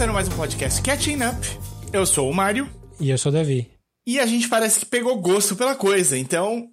começando mais um podcast Catching Up. Eu sou o Mário. E eu sou o Davi. E a gente parece que pegou gosto pela coisa. Então,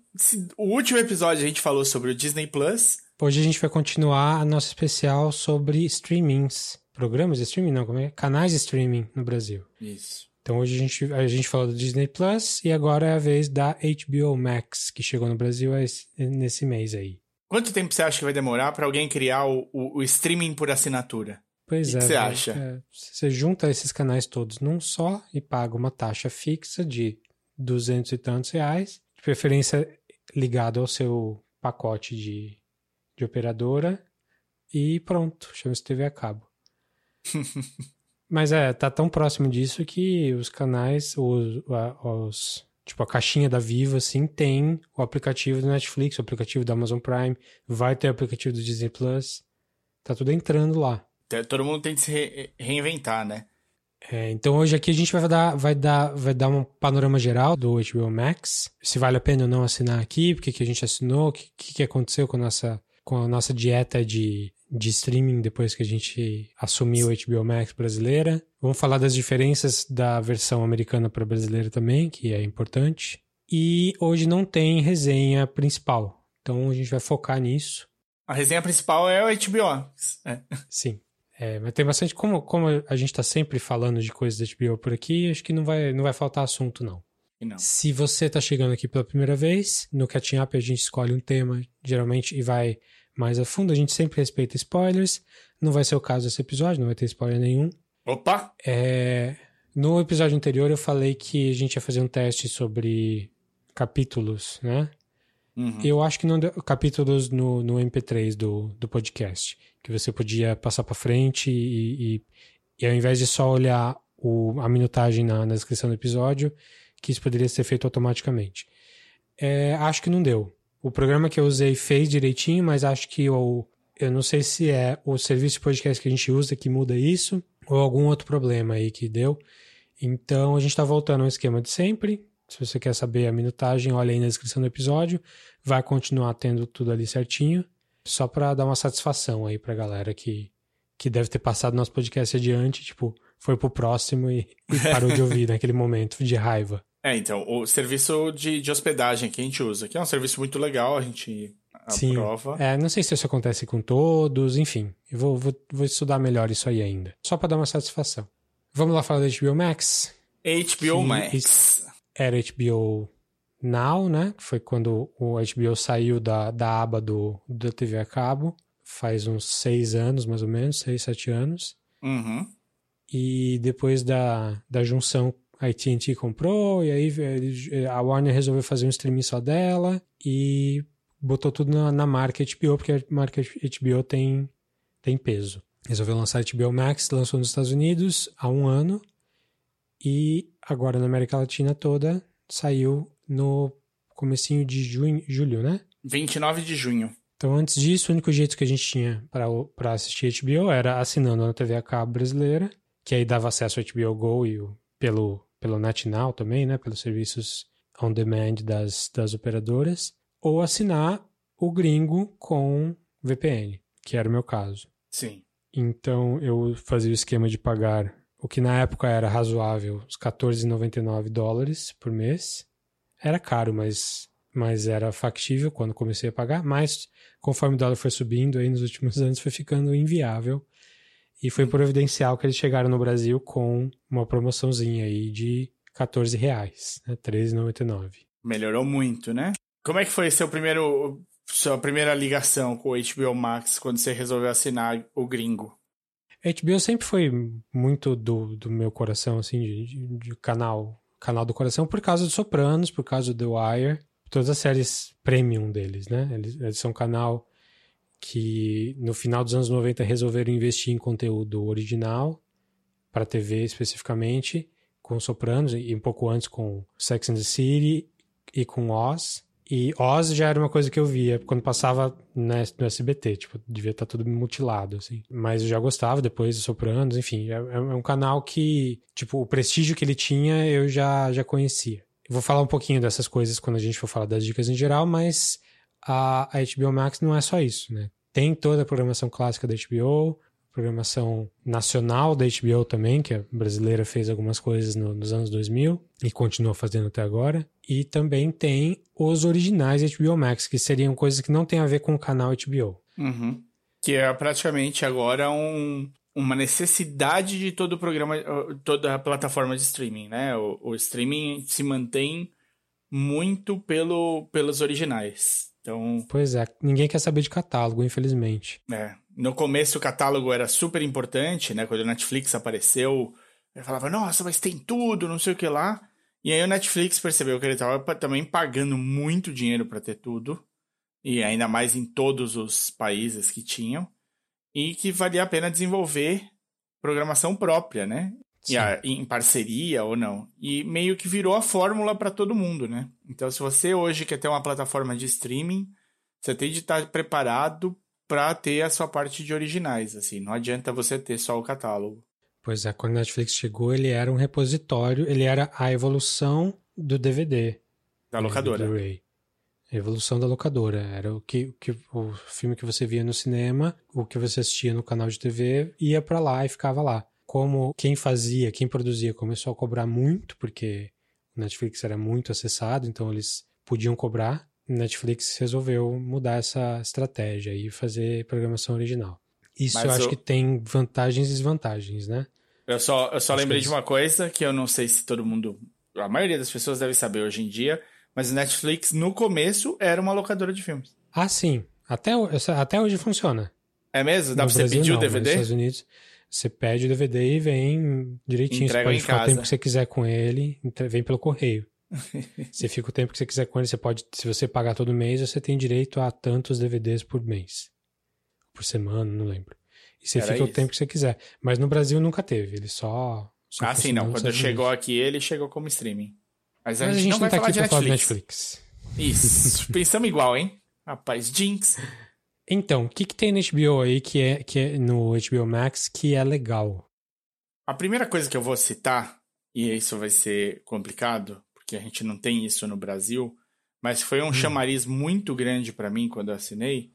o último episódio a gente falou sobre o Disney Plus. Hoje a gente vai continuar a nossa especial sobre streamings. Programas de streaming, não, como é? Canais de streaming no Brasil. Isso. Então hoje a gente, a gente falou do Disney Plus e agora é a vez da HBO Max, que chegou no Brasil nesse mês aí. Quanto tempo você acha que vai demorar para alguém criar o, o, o, streaming por assinatura? Pois o é. que você acha? É, você junta esses canais todos num só e paga uma taxa fixa de duzentos e tantos reais, de preferência ligado ao seu pacote de, de operadora e pronto, chama-se TV a cabo. Mas é, tá tão próximo disso que os canais, os, os, tipo a caixinha da Viva, assim, tem o aplicativo do Netflix, o aplicativo da Amazon Prime, vai ter o aplicativo do Disney Plus, tá tudo entrando lá. Todo mundo tem que se re reinventar, né? É, então hoje aqui a gente vai dar, vai, dar, vai dar um panorama geral do HBO Max, se vale a pena ou não assinar aqui, porque que a gente assinou, o que, que aconteceu com a nossa, com a nossa dieta de de streaming depois que a gente assumiu o HBO Max brasileira. Vamos falar das diferenças da versão americana para brasileira também, que é importante. E hoje não tem resenha principal, então a gente vai focar nisso. A resenha principal é o HBO. É. Sim. É, mas tem bastante. Como, como a gente está sempre falando de coisas da HBO por aqui, acho que não vai, não vai faltar assunto, não. não. Se você está chegando aqui pela primeira vez, no Catching Up a gente escolhe um tema, geralmente, e vai mais a fundo. A gente sempre respeita spoilers. Não vai ser o caso desse episódio, não vai ter spoiler nenhum. Opa! É, no episódio anterior eu falei que a gente ia fazer um teste sobre capítulos, né? Uhum. Eu acho que não deu, capítulos no, no MP3 do, do podcast, que você podia passar para frente e, e, e, ao invés de só olhar o, a minutagem na, na descrição do episódio, que isso poderia ser feito automaticamente. É, acho que não deu. O programa que eu usei fez direitinho, mas acho que eu, eu não sei se é o serviço de podcast que a gente usa que muda isso ou algum outro problema aí que deu. Então a gente está voltando ao esquema de sempre. Se você quer saber a minutagem, olha aí na descrição do episódio. Vai continuar tendo tudo ali certinho. Só para dar uma satisfação aí pra galera que, que deve ter passado nosso podcast adiante, tipo, foi pro próximo e, e parou de ouvir naquele momento de raiva. É, então, o serviço de, de hospedagem que a gente usa, que é um serviço muito legal, a gente aprova. Sim. É, não sei se isso acontece com todos, enfim. Eu vou, vou, vou estudar melhor isso aí ainda. Só para dar uma satisfação. Vamos lá falar da HBO Max? HBO Max. Era HBO Now, né? Foi quando o HBO saiu da, da aba do, da TV a cabo. Faz uns seis anos, mais ou menos, seis, sete anos. Uhum. E depois da, da junção a AT&T comprou, e aí a Warner resolveu fazer um streaming só dela e botou tudo na, na marca HBO, porque a marca HBO tem, tem peso. Resolveu lançar HBO Max, lançou nos Estados Unidos há um ano e agora na América Latina toda saiu no comecinho de junho, julho, né? 29 de junho. Então, antes disso, o único jeito que a gente tinha para assistir HBO era assinando na TV a cabo brasileira, que aí dava acesso ao HBO Go e o, pelo pelo NetNow também, né, pelos serviços on demand das, das operadoras, ou assinar o gringo com VPN, que era o meu caso. Sim. Então eu fazia o esquema de pagar o que na época era razoável, os 14,99 dólares por mês. Era caro, mas, mas era factível quando comecei a pagar. Mas conforme o dólar foi subindo, aí nos últimos anos foi ficando inviável e foi providencial que eles chegaram no Brasil com uma promoçãozinha aí de 14 reais, né? 13,99. Melhorou muito, né? Como é que foi seu primeiro, sua primeira ligação com o HBO Max quando você resolveu assinar o gringo? HBO sempre foi muito do, do meu coração, assim, de, de, de canal, canal do coração, por causa do Sopranos, por causa do The Wire, todas as séries premium deles, né? Eles, eles são um canal que no final dos anos 90 resolveram investir em conteúdo original para TV especificamente, com Sopranos e um pouco antes com Sex and the City e com Oz. E Oz já era uma coisa que eu via quando passava no SBT, tipo, devia estar tá tudo mutilado, assim. Mas eu já gostava depois de Sopranos, enfim, é, é um canal que, tipo, o prestígio que ele tinha eu já, já conhecia. Vou falar um pouquinho dessas coisas quando a gente for falar das dicas em geral, mas a, a HBO Max não é só isso, né? Tem toda a programação clássica da HBO, programação nacional da HBO também, que a brasileira fez algumas coisas no, nos anos 2000 e continua fazendo até agora. E também tem os originais HBO Max, que seriam coisas que não tem a ver com o canal HBO. Uhum. Que é praticamente agora um, uma necessidade de todo o programa, toda a plataforma de streaming, né? O, o streaming se mantém muito pelo, pelos originais. Então, pois é, ninguém quer saber de catálogo, infelizmente. É. No começo o catálogo era super importante, né? Quando o Netflix apareceu, eu falava, nossa, mas tem tudo, não sei o que lá. E aí o Netflix percebeu que ele estava também pagando muito dinheiro para ter tudo, e ainda mais em todos os países que tinham, e que valia a pena desenvolver programação própria, né? E a, em parceria ou não. E meio que virou a fórmula para todo mundo, né? Então, se você hoje quer ter uma plataforma de streaming, você tem de estar preparado para ter a sua parte de originais, assim. Não adianta você ter só o catálogo. Pois é, quando a Netflix chegou, ele era um repositório, ele era a evolução do DVD. Da locadora. A evolução da locadora. Era o que, que o filme que você via no cinema, o que você assistia no canal de TV, ia para lá e ficava lá como quem fazia, quem produzia começou a cobrar muito, porque o Netflix era muito acessado, então eles podiam cobrar. Netflix resolveu mudar essa estratégia e fazer programação original. Isso Mas eu acho eu... que tem vantagens e desvantagens, né? Eu só, eu só lembrei de uma coisa que eu não sei se todo mundo. A maioria das pessoas deve saber hoje em dia, mas o Netflix, no começo, era uma locadora de filmes. Ah, sim. Até, até hoje funciona. É mesmo? Dá no pra Brasil, você pedir não, o DVD? Nos Estados Unidos. Você pede o DVD e vem direitinho. Entrega você pode ficar casa. o tempo que você quiser com ele, vem pelo correio. Você fica o tempo que você quiser com ele, você pode, se você pagar todo mês, você tem direito a tantos DVDs por mês. Por semana, não lembro. E você Era fica isso. o tempo que você quiser. Mas no Brasil nunca teve, ele só. só ah, sim, não. Quando chegou aqui, ele chegou como streaming. Mas a, Mas gente, a gente não, vai tá falar de Netflix. falar de Netflix. Isso. Pensamos igual, hein? Rapaz, Jinx. Então, o que, que tem no HBO aí que é, que é no HBO Max que é legal? A primeira coisa que eu vou citar, e isso vai ser complicado, porque a gente não tem isso no Brasil, mas foi um hum. chamariz muito grande para mim quando eu assinei.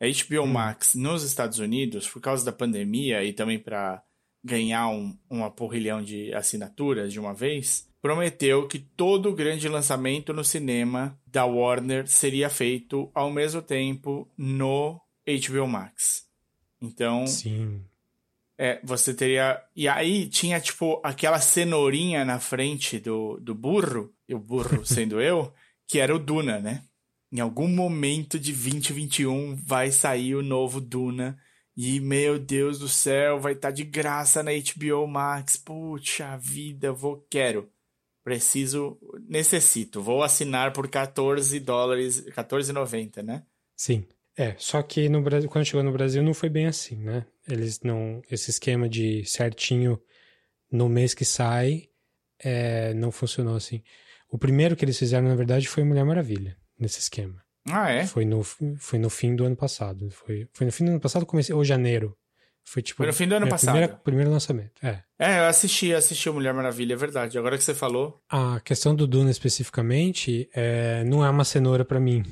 A HBO hum. Max nos Estados Unidos, por causa da pandemia e também para ganhar um, um apurrilhão de assinaturas de uma vez, prometeu que todo o grande lançamento no cinema da Warner seria feito ao mesmo tempo no HBO Max. Então, Sim. É, você teria. E aí tinha, tipo, aquela cenourinha na frente do, do burro, e o burro sendo eu, que era o Duna, né? Em algum momento de 2021 vai sair o novo Duna. E, meu Deus do céu, vai estar tá de graça na HBO Max. Puxa vida, vou, quero. Preciso, necessito. Vou assinar por 14 dólares, 14,90, né? Sim. É, só que no Brasil, quando chegou no Brasil não foi bem assim, né? Eles não, esse esquema de certinho no mês que sai, é, não funcionou assim. O primeiro que eles fizeram, na verdade, foi Mulher Maravilha, nesse esquema. Ah, é? Foi no, foi no fim do ano passado. Foi, foi no fim do ano passado, comecei, ou janeiro. Foi tipo. Foi no fim do ano passado. Primeira, primeiro lançamento. É. É, eu assisti, assisti o Mulher Maravilha, é verdade. Agora que você falou. A questão do Duna especificamente é, não é uma cenoura para mim.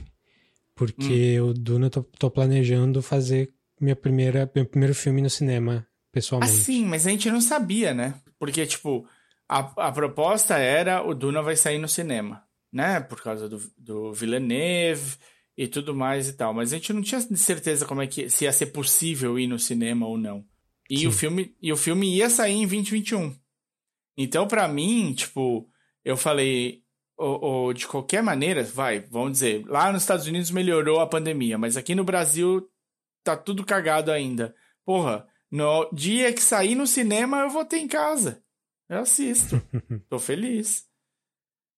Porque hum. o Duna eu tô, tô, planejando fazer minha primeira, meu primeiro filme no cinema, pessoalmente. Ah, sim, mas a gente não sabia, né? Porque, tipo, a, a proposta era o Duna vai sair no cinema, né? Por causa do, do Villeneuve e tudo mais e tal. Mas a gente não tinha certeza como é que se ia ser possível ir no cinema ou não. E o filme e o filme ia sair em 2021. Então, para mim, tipo, eu falei, ou, ou, de qualquer maneira, vai, vamos dizer, lá nos Estados Unidos melhorou a pandemia, mas aqui no Brasil tá tudo cagado ainda. Porra, no dia que sair no cinema eu vou ter em casa. Eu assisto. Tô feliz.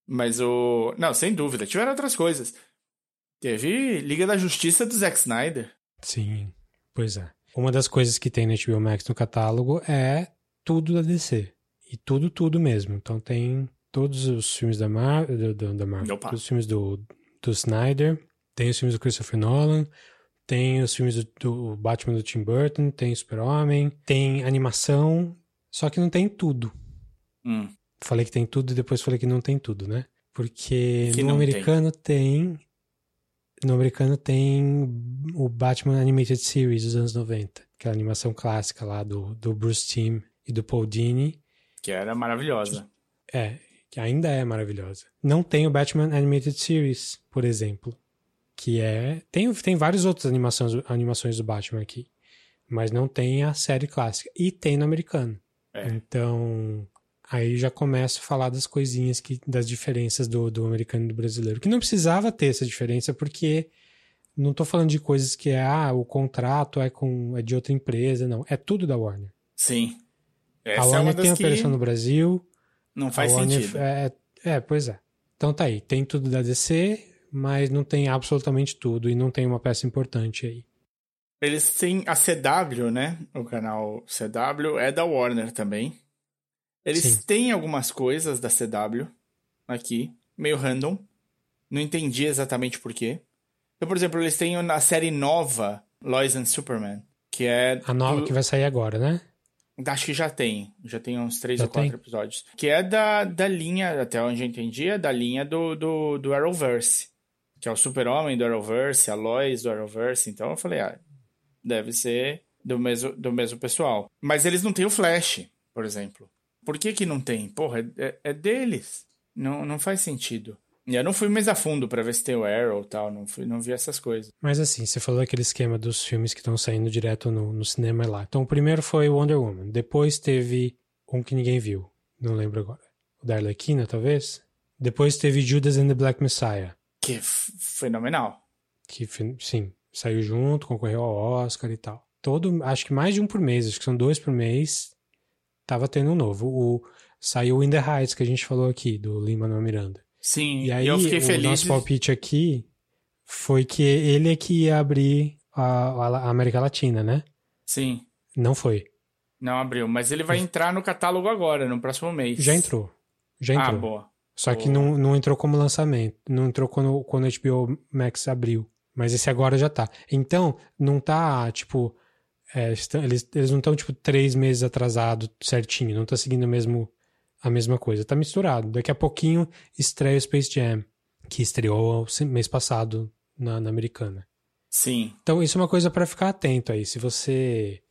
Mas o. Não, sem dúvida. Tiveram outras coisas. Teve Liga da Justiça do Zack Snyder. Sim, pois é. Uma das coisas que tem no HBO Max no catálogo é tudo da DC. E tudo, tudo mesmo. Então tem todos os filmes da, Mar do, do, da Marvel, todos os filmes do, do Snyder, tem os filmes do Christopher Nolan, tem os filmes do, do Batman do Tim Burton, tem Super-Homem, tem animação, só que não tem tudo. Hum. Falei que tem tudo e depois falei que não tem tudo, né? Porque que no americano tem. tem. no americano tem o Batman Animated Series dos anos 90, aquela animação clássica lá do, do Bruce Timm e do Paul Dini. Que era maravilhosa. É, que ainda é maravilhosa. Não tem o Batman Animated Series, por exemplo, que é tem tem várias outras animações animações do Batman aqui, mas não tem a série clássica e tem no americano. É. Então aí já começo a falar das coisinhas que das diferenças do, do americano e do brasileiro, que não precisava ter essa diferença porque não estou falando de coisas que é ah, o contrato é com é de outra empresa, não, é tudo da Warner. Sim. Essa a Warner é tem a operação no Brasil. Não faz sentido. É, é, pois é. Então tá aí, tem tudo da DC, mas não tem absolutamente tudo e não tem uma peça importante aí. Eles têm a CW, né? O canal CW é da Warner também. Eles Sim. têm algumas coisas da CW aqui, meio random. Não entendi exatamente por quê. Então, por exemplo, eles têm a série nova, Lois and Superman, que é... A nova do... que vai sair agora, né? Acho que já tem. Já tem uns três já ou quatro tem? episódios. Que é da, da linha, até onde eu entendi, é da linha do, do, do Arrowverse. Que é o Super-Homem do Arrowverse, a Lois do Arrowverse. Então eu falei, ah, deve ser do mesmo, do mesmo pessoal. Mas eles não têm o Flash, por exemplo. Por que que não tem? Porra, é, é deles. Não, não faz sentido. E eu não fui mais a fundo para ver se tem o Arrow e tal, não, fui, não vi essas coisas. Mas assim, você falou aquele esquema dos filmes que estão saindo direto no, no cinema lá. Então o primeiro foi Wonder Woman, depois teve um que ninguém viu, não lembro agora. O da Arlequina, talvez? Depois teve Judas and the Black Messiah. Que é fenomenal. Que, sim, saiu junto, concorreu ao Oscar e tal. Todo, acho que mais de um por mês, acho que são dois por mês, tava tendo um novo. O, saiu In the Heights, que a gente falou aqui, do Lima Miranda. Sim, e aí eu fiquei o feliz. nosso palpite aqui foi que ele é que ia abrir a, a América Latina, né? Sim. Não foi. Não abriu, mas ele vai entrar no catálogo agora, no próximo mês. Já entrou. Já ah, entrou. Ah, boa. Só boa. que não, não entrou como lançamento. Não entrou quando, quando a HBO Max abriu. Mas esse agora já tá. Então, não tá, tipo. É, eles, eles não estão, tipo, três meses atrasado certinho. Não tá seguindo mesmo a mesma coisa. Tá misturado. Daqui a pouquinho estreia o Space Jam, que estreou mês passado na, na americana. Sim. Então isso é uma coisa para ficar atento aí. Se você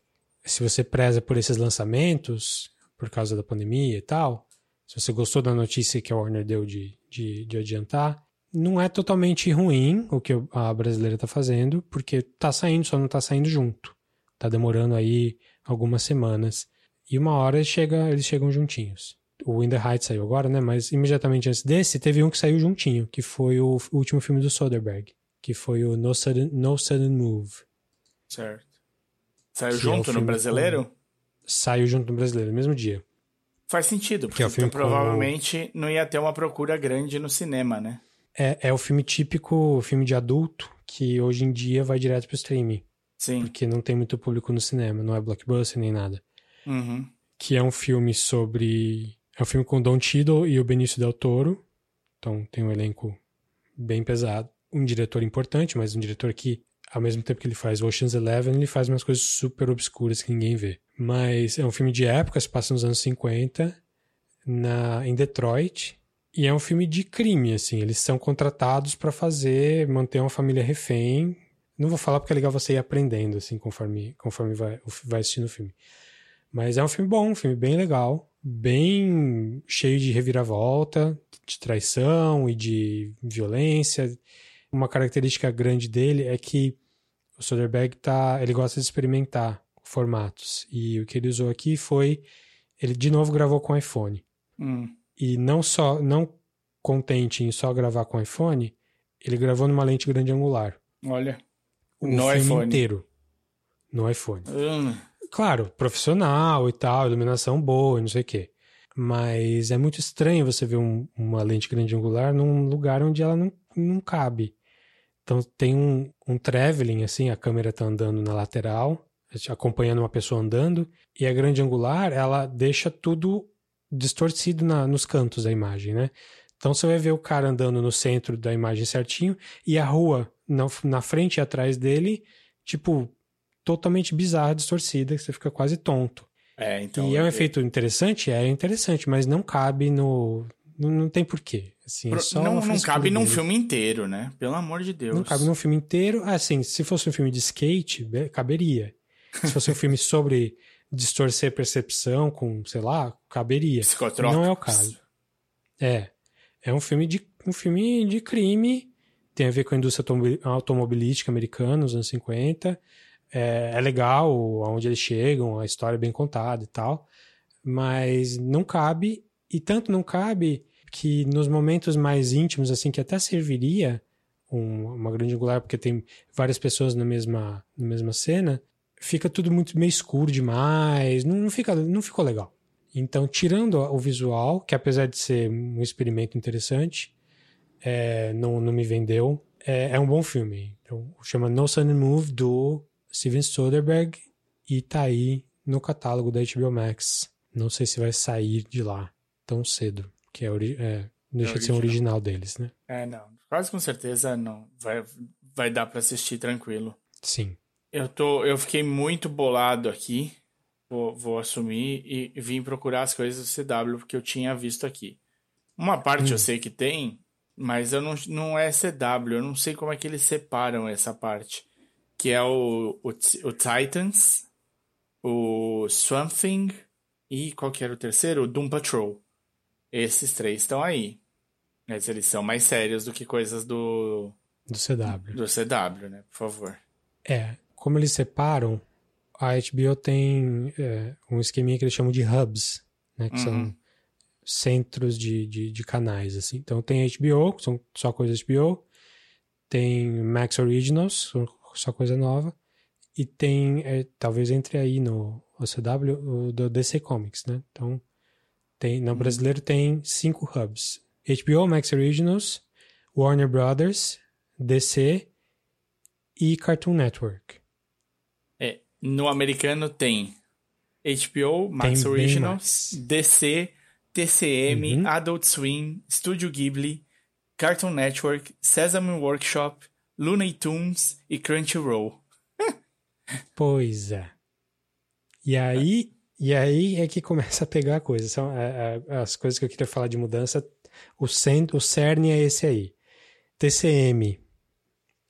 se você preza por esses lançamentos, por causa da pandemia e tal, se você gostou da notícia que a Warner deu de, de, de adiantar, não é totalmente ruim o que a brasileira tá fazendo, porque tá saindo, só não tá saindo junto. Tá demorando aí algumas semanas. E uma hora chega, eles chegam juntinhos o In the Heights saiu agora, né? Mas imediatamente antes desse, teve um que saiu juntinho, que foi o último filme do Soderbergh, que foi o No Sudden, no Sudden Move. Certo. Saiu junto é no brasileiro? Com... Saiu junto no brasileiro, no mesmo dia. Faz sentido, porque é então, provavelmente não ia ter uma procura grande no cinema, né? É, é o filme típico, filme de adulto, que hoje em dia vai direto pro streaming. Sim. Porque não tem muito público no cinema, não é blockbuster nem nada. Uhum. Que é um filme sobre é um filme com Don Cheadle e o Benício Del Toro. Então tem um elenco bem pesado. Um diretor importante, mas um diretor que, ao mesmo tempo que ele faz Ocean's Eleven, ele faz umas coisas super obscuras que ninguém vê. Mas é um filme de época, se passa nos anos 50, na, em Detroit. E é um filme de crime, assim. Eles são contratados para fazer, manter uma família refém. Não vou falar porque é legal você ir aprendendo, assim, conforme, conforme vai, vai assistindo o filme. Mas é um filme bom, um filme bem legal bem cheio de reviravolta, de traição e de violência. Uma característica grande dele é que o Soderbergh tá, ele gosta de experimentar formatos. E o que ele usou aqui foi ele de novo gravou com iPhone. Hum. E não só não contente em só gravar com iPhone, ele gravou numa lente grande angular. Olha. O no filme iPhone. inteiro. No iPhone. Hum. Claro, profissional e tal, iluminação boa, não sei o quê. Mas é muito estranho você ver um, uma lente grande angular num lugar onde ela não, não cabe. Então tem um, um traveling, assim, a câmera tá andando na lateral, acompanhando uma pessoa andando, e a grande angular, ela deixa tudo distorcido na, nos cantos da imagem, né? Então você vai ver o cara andando no centro da imagem certinho, e a rua na, na frente e atrás dele, tipo, totalmente bizarra, distorcida, que você fica quase tonto. É, então. E é um efeito interessante? É interessante, mas não cabe no. Não, não tem porquê. Assim, Pro- é só não não cabe num filme inteiro, né? Pelo amor de Deus. Não cabe num filme inteiro. Ah, Assim, se fosse um filme de skate, be- caberia. Se fosse um filme sobre distorcer percepção com, sei lá, caberia. Não é o caso. É. É um filme de, um filme de crime, tem a ver com a indústria automobi- automobilística americana nos anos 50. É, é legal aonde eles chegam, a história é bem contada e tal. Mas não cabe, e tanto não cabe que nos momentos mais íntimos, assim, que até serviria um- uma grande angular, porque tem várias pessoas na mesma, na mesma cena, fica tudo muito meio escuro demais, não, não, fica, não ficou legal. Então, tirando o visual, que apesar de ser um experimento interessante, é, não, não me vendeu, é, é um bom filme. Então, chama No Sun and Move, do Steven Soderbergh, e tá aí no catálogo da HBO Max. Não sei se vai sair de lá tão cedo, que é, ori- é, deixa de ser um original. original deles, né? É, não. Quase com certeza não. Vai, vai dar pra assistir tranquilo. Sim. Eu, tô, eu fiquei muito bolado aqui. Vou, vou assumir e, e vim procurar as coisas do CW porque eu tinha visto aqui. Uma parte Hum. eu sei que tem, mas eu não, não é CW. Eu não sei como é que eles separam essa parte. Que é o, o, o Titans, o Swamp Thing e qual que era o terceiro? O Doom Patrol. Esses três estão aí. Mas eles são mais sérios do que coisas do, Do CW. do CW, né? Por favor. É, como eles separam, a HBO tem é, um esqueminha que eles chamam de hubs, né? Que Uhum. são centros de, de, de canais, assim. Então tem HBO, que são só coisas HBO, tem Max Originals, só coisa nova, e tem, é, talvez entre aí no OCW, o do DC Comics, né? Então, tem, no brasileiro tem cinco hubs. HBO, Max Originals, Warner Brothers, DC e Cartoon Network. É, no americano tem HBO, Max Tem Originals. DC, TCM, Uhum. Adult Swim, Studio Ghibli, Cartoon Network, Sesame Workshop, Looney Tunes e Crunchyroll. Pois é. E aí, e aí é que começa a pegar a coisa. São é, é, as coisas que eu queria falar de mudança. O, cen, o cerne é esse aí. TCM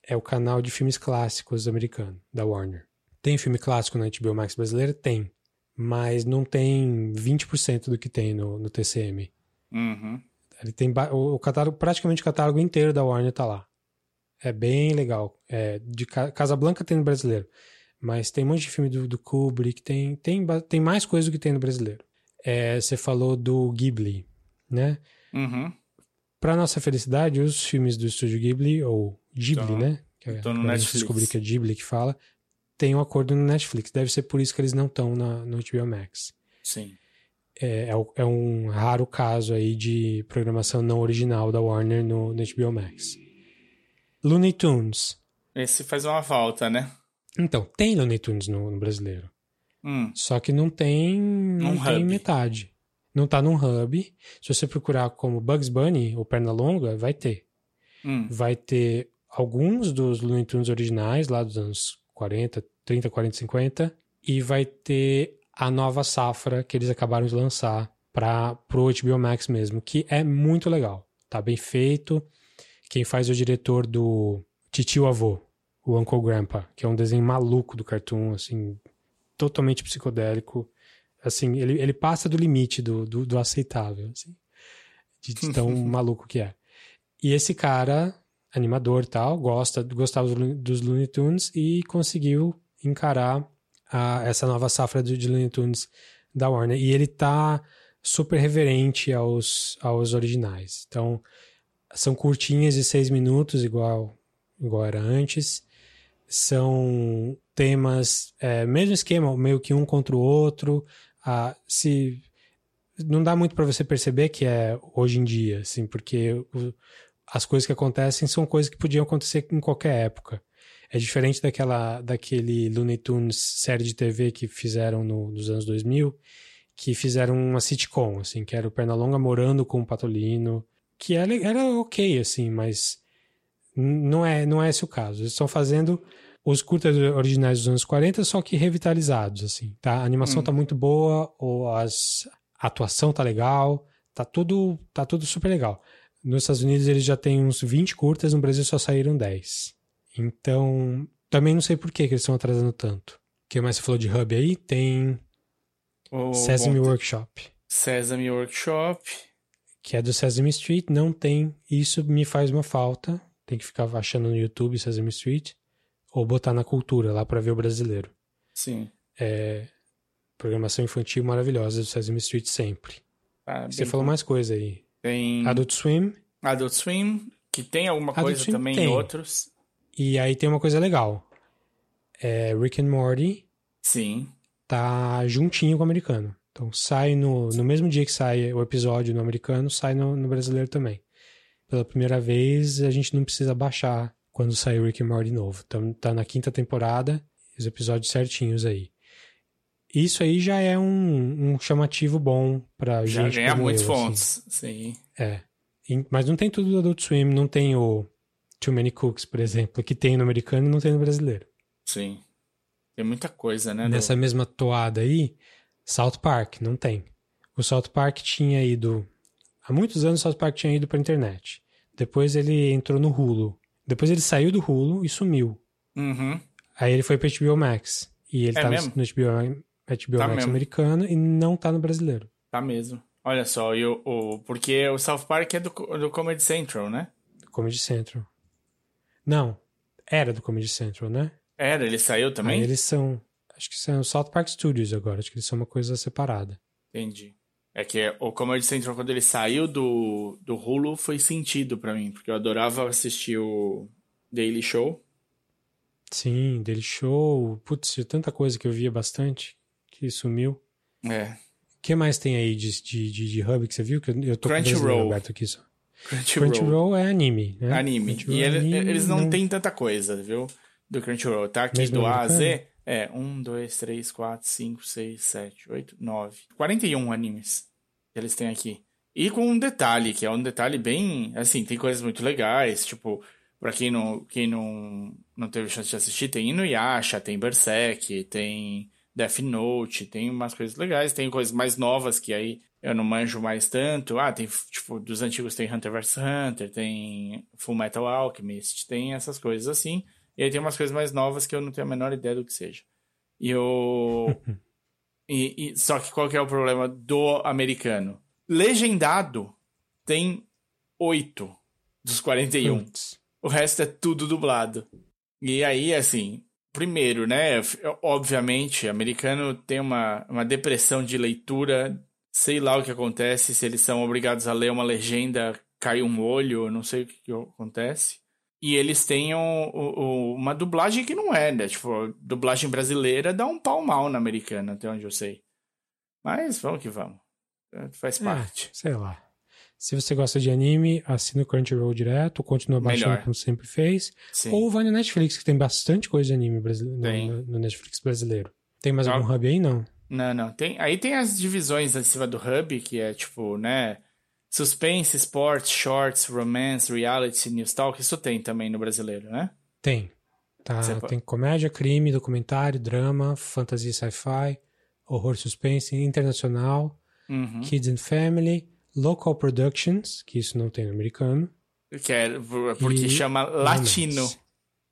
é o canal de filmes clássicos americano, da Warner. Tem filme clássico na HBO Max brasileira? Tem. Mas não tem 20% do que tem no, no TCM. Uhum. Ele tem o, o catálogo, praticamente o catálogo inteiro da Warner tá lá. É bem legal. É, de Ca- Casablanca tem no brasileiro. Mas tem um monte de filme do, do Kubrick, tem, tem, tem mais coisa do que tem no brasileiro. É, você falou do Ghibli, né? Uhum. Pra nossa felicidade, os filmes do estúdio Ghibli, ou Ghibli, Tão- né? Que é, tão no agora a gente Netflix. descobri que é Ghibli que fala. Tem um acordo no Netflix. Deve ser por isso que eles não estão no HBO Max. Sim. É, é é um raro caso aí de programação não original da Warner no, no HBO Max. Looney Tunes. Esse faz uma falta, né? Então, tem Looney Tunes no, no brasileiro. Hum. Só que não tem, não tem hub. metade. Não tá num hub. Se você procurar como Bugs Bunny ou Pernalonga, vai ter. Hum. Vai ter alguns dos Looney Tunes originais, lá dos anos 40, 30, 40, 50. E vai ter a nova safra que eles acabaram de lançar para pro HBO Max mesmo, que é muito legal. Tá bem feito. Quem faz é o diretor do Titio Avô, o Uncle Grandpa, que é um desenho maluco do cartoon, assim, totalmente psicodélico. Assim, ele, ele passa do limite do, do, do aceitável, assim, de de tão maluco que é. E esse cara, animador tal, gosta, gostava dos Looney- Tunes e conseguiu encarar a- essa nova safra de, Looney Tunes da Warner. E ele tá super reverente aos, aos originais. Então, são curtinhas de seis minutos, igual, igual era antes. São temas, é, mesmo esquema, meio que um contra o outro. Se não dá muito para você perceber que é hoje em dia, assim, porque o- as coisas que acontecem são coisas que podiam acontecer em qualquer época. É diferente daquela, daquele Looney Tunes série de TV que fizeram no, nos anos 2000, que fizeram uma sitcom, assim, que era o Pernalonga morando com o Patolino, que era, era ok, assim, mas não é, não é esse o caso. Eles estão fazendo os curtas originais dos anos 40, só que revitalizados, assim, tá? A animação Hum. tá muito boa, ou as, a atuação tá legal, tá tudo, tá tudo super legal. Nos Estados Unidos eles já têm uns 20 curtas, no Brasil só saíram 10. Então, também não sei por que, que eles estão atrasando tanto. O que mais você falou de hub aí? Tem O Sesame bom, Workshop, Sesame Workshop. que é do Sesame Street. Não tem. Isso me faz uma falta. Tem que ficar achando no YouTube Sesame Street. Ou botar na cultura lá pra ver o brasileiro. Sim. É, programação infantil maravilhosa do Sesame Street sempre. Tá Você falou com- mais coisa aí. Tem Adult Swim. Adult Swim, que tem alguma Adult coisa Swim também tem. em outros. E aí tem uma coisa legal. É, Rick and Morty Sim. tá juntinho com o americano. Então sai no, no mesmo dia que sai o episódio no americano, sai no, no brasileiro também. Pela primeira vez, a gente não precisa baixar quando sair o Rick and Morty novo. Então, tá na quinta temporada, os episódios certinhos aí. Isso aí já é um, um chamativo bom pra Já gente ganha como muitas eu, assim. fontes. Sim. É. Mas não tem tudo do Adult Swim, não tem o Too Many Cooks, por exemplo, que tem no americano e não tem no brasileiro. Sim. Tem muita coisa, né? do- Nessa mesma toada aí, South Park, não tem. O South Park tinha ido. Há muitos anos o South Park tinha ido pra internet. Depois ele entrou no Hulu. Depois ele saiu do Hulu e sumiu. Uhum. Aí ele foi pra HBO Max. E ele É tá mesmo? no HBO, HBO Tá Max mesmo. americano e não tá no brasileiro. Tá mesmo. Olha só, e o, o- porque o South Park é do, do Comedy Central, né? Comedy Central. Não, era do Comedy Central, né? Era, ele saiu também? Aí eles são. Acho que são South Park Studios agora. Acho que eles são uma coisa separada. Entendi. É que o Comedy Central, quando ele saiu do, do Hulu, foi sentido pra mim, porque eu adorava assistir o Daily Show. Sim, Daily Show. Putz, tanta coisa que eu via bastante que sumiu. É. O que mais tem aí de, de, de, de hub que você viu? Que eu, eu tô com o Crunchyroll. brasileiro aberto aqui só. Crunchyroll. Crunchyroll é anime, né? Anime. Crunchyroll E é ele- anime, eles não, têm tanta coisa, viu? Do Crunchyroll. Tá aqui Mesmo do A a Z. É, 1, 2, 3, 4, 5, 6, 7, 8, 9. 41 animes que eles têm aqui. E com um detalhe, que é um detalhe bem. Assim, tem coisas muito legais. Tipo, pra quem não, quem não, não teve chance de assistir, tem Inuyasha, tem Berserk, tem Death Note, tem umas coisas legais. Tem coisas mais novas que aí eu não manjo mais tanto. Ah, tem, tipo, dos antigos tem Hunter vs Hunter, tem Full Metal Alchemist, tem essas coisas assim. E aí tem umas coisas mais novas que eu não tenho a menor ideia do que seja. E eu. e, e- só que qual que é o problema do americano? Legendado tem oito dos 41. Putz. O resto é tudo dublado. E aí, assim, primeiro, né? f- Obviamente, americano tem uma, uma depressão de leitura. Sei lá o que acontece, se eles são obrigados a ler uma legenda, cai um olho, não sei o que, acontece. E eles têm um- o- uma dublagem que não é, né? Tipo, dublagem brasileira dá um pau mal na americana, até onde eu sei. Mas vamos que vamos. É, Faz É, parte. sei lá. Se você gosta de anime, assina o Crunchyroll direto, continua baixando Melhor. como sempre fez. Sim. Ou vai no Netflix, que tem bastante coisa de anime no, no Netflix brasileiro. Tem mais Ah. algum hub aí? Não. Não, não. Tem, aí tem as divisões acima do hub, que é tipo, né? Suspense, sports, shorts, romance, reality, news talk. Isso tem também no brasileiro, né? Tem. Tá, Você tem comédia, crime, documentário, drama, fantasia sci-fi, horror suspense, internacional, Uhum. kids and family, local productions, que isso não tem no americano. Que é porque E chama latino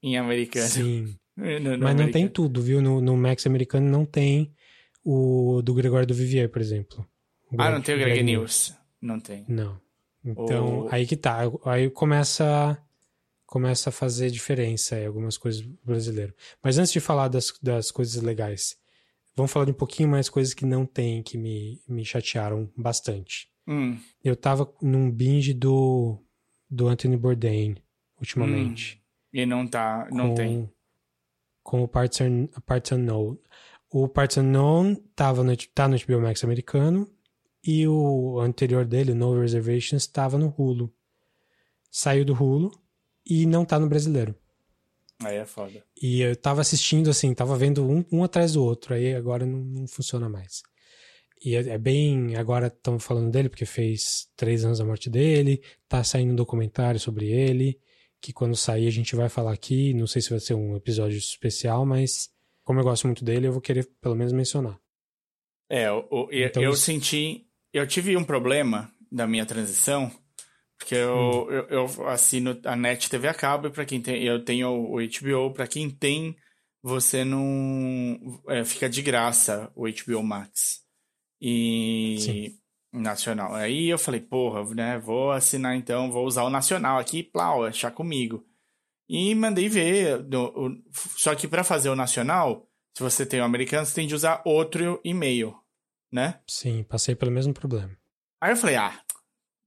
em americano. Sim. No- no Mas não tem americano. tudo, viu? No, no Max americano não tem o do Gregório do Vivier, por exemplo. Ah, não tem o Greg Greg News. Não tem. Não. Então, aí que tá. Aí começa começa a fazer diferença em algumas coisas brasileiras. Mas antes de falar das, das coisas legais, vamos falar de um pouquinho mais coisas que não tem, que me, me chatearam bastante. Hum, Eu tava num binge do, do Anthony Bourdain, ultimamente. e não tá. Não com, tem. Com o Parts, Un- Parts Unknown. O Parts Unknown tava no, tá no HBO Max americano e o anterior dele, No Reservations, estava no Hulu. Saiu do Hulu e não tá no brasileiro. Aí é foda. E eu tava assistindo assim, tava vendo um, um atrás do outro, aí agora não, não funciona mais. E é, é bem. Agora estamos falando dele porque fez três anos da morte dele, tá saindo um documentário sobre ele, que quando sair a gente vai falar aqui. Não sei se vai ser um episódio especial, mas como eu gosto muito dele, eu vou querer pelo menos mencionar. É, eu- Então eu isso- senti. Eu tive um problema da minha transição, Porque eu, hum. eu, eu, assino a NET TV a cabo e para quem tem. Eu tenho o HBO, para quem tem, você não. É, fica de graça o HBO Max. E. Sim. Nacional. Aí eu falei, porra, né? Vou assinar então, vou usar o nacional aqui, plau, achar comigo. E mandei ver. Só que para fazer o nacional, se você tem o americano, você tem de usar outro e-mail, né? Sim, passei pelo mesmo problema. Aí eu falei, ah,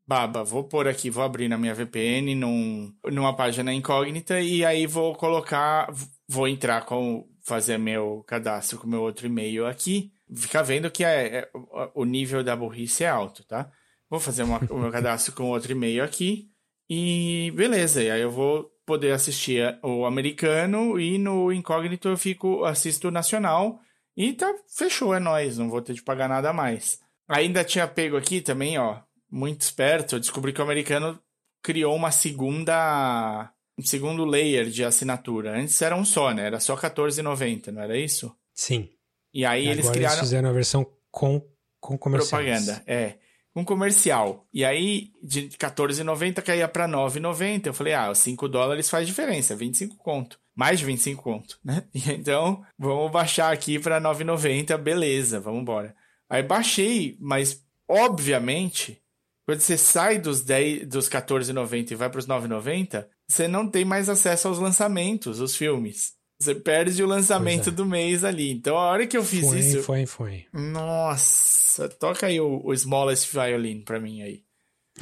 baba, vou pôr aqui, vou abrir na minha VPN num, numa página incógnita e aí vou colocar, vou entrar com, fazer meu cadastro com meu outro e-mail aqui. Fica vendo que é, é, o nível da burrice é alto, tá? Vou fazer uma, o meu cadastro com outro e-mail aqui e beleza. E aí eu vou poder assistir o americano e no incógnito eu fico assisto o nacional e tá fechou, é nós, não vou ter de pagar nada mais. Ainda tinha pego aqui também, ó, muito esperto, eu descobri que o americano criou uma segunda um segundo layer de assinatura. Antes era um só, né? Era só 14,90, não era isso? Sim. E aí e eles criaram eles fizeram a versão com com propaganda, é um comercial. E aí, de 14,90 caía para 9,90. Eu falei, ah, 5 dólares faz diferença, 25 conto. Mais de 25 conto, né? Então, vamos baixar aqui para 9,90, beleza, vamos embora. Aí baixei, mas obviamente, quando você sai dos 10, dos 14,90 e vai para os 9,90, você não tem mais acesso aos lançamentos, os filmes. Você perde o lançamento é. do mês ali. Então, a hora que eu fiz foi, isso. Foi, foi. Nossa, toca aí o, o Smallest Violin pra mim aí.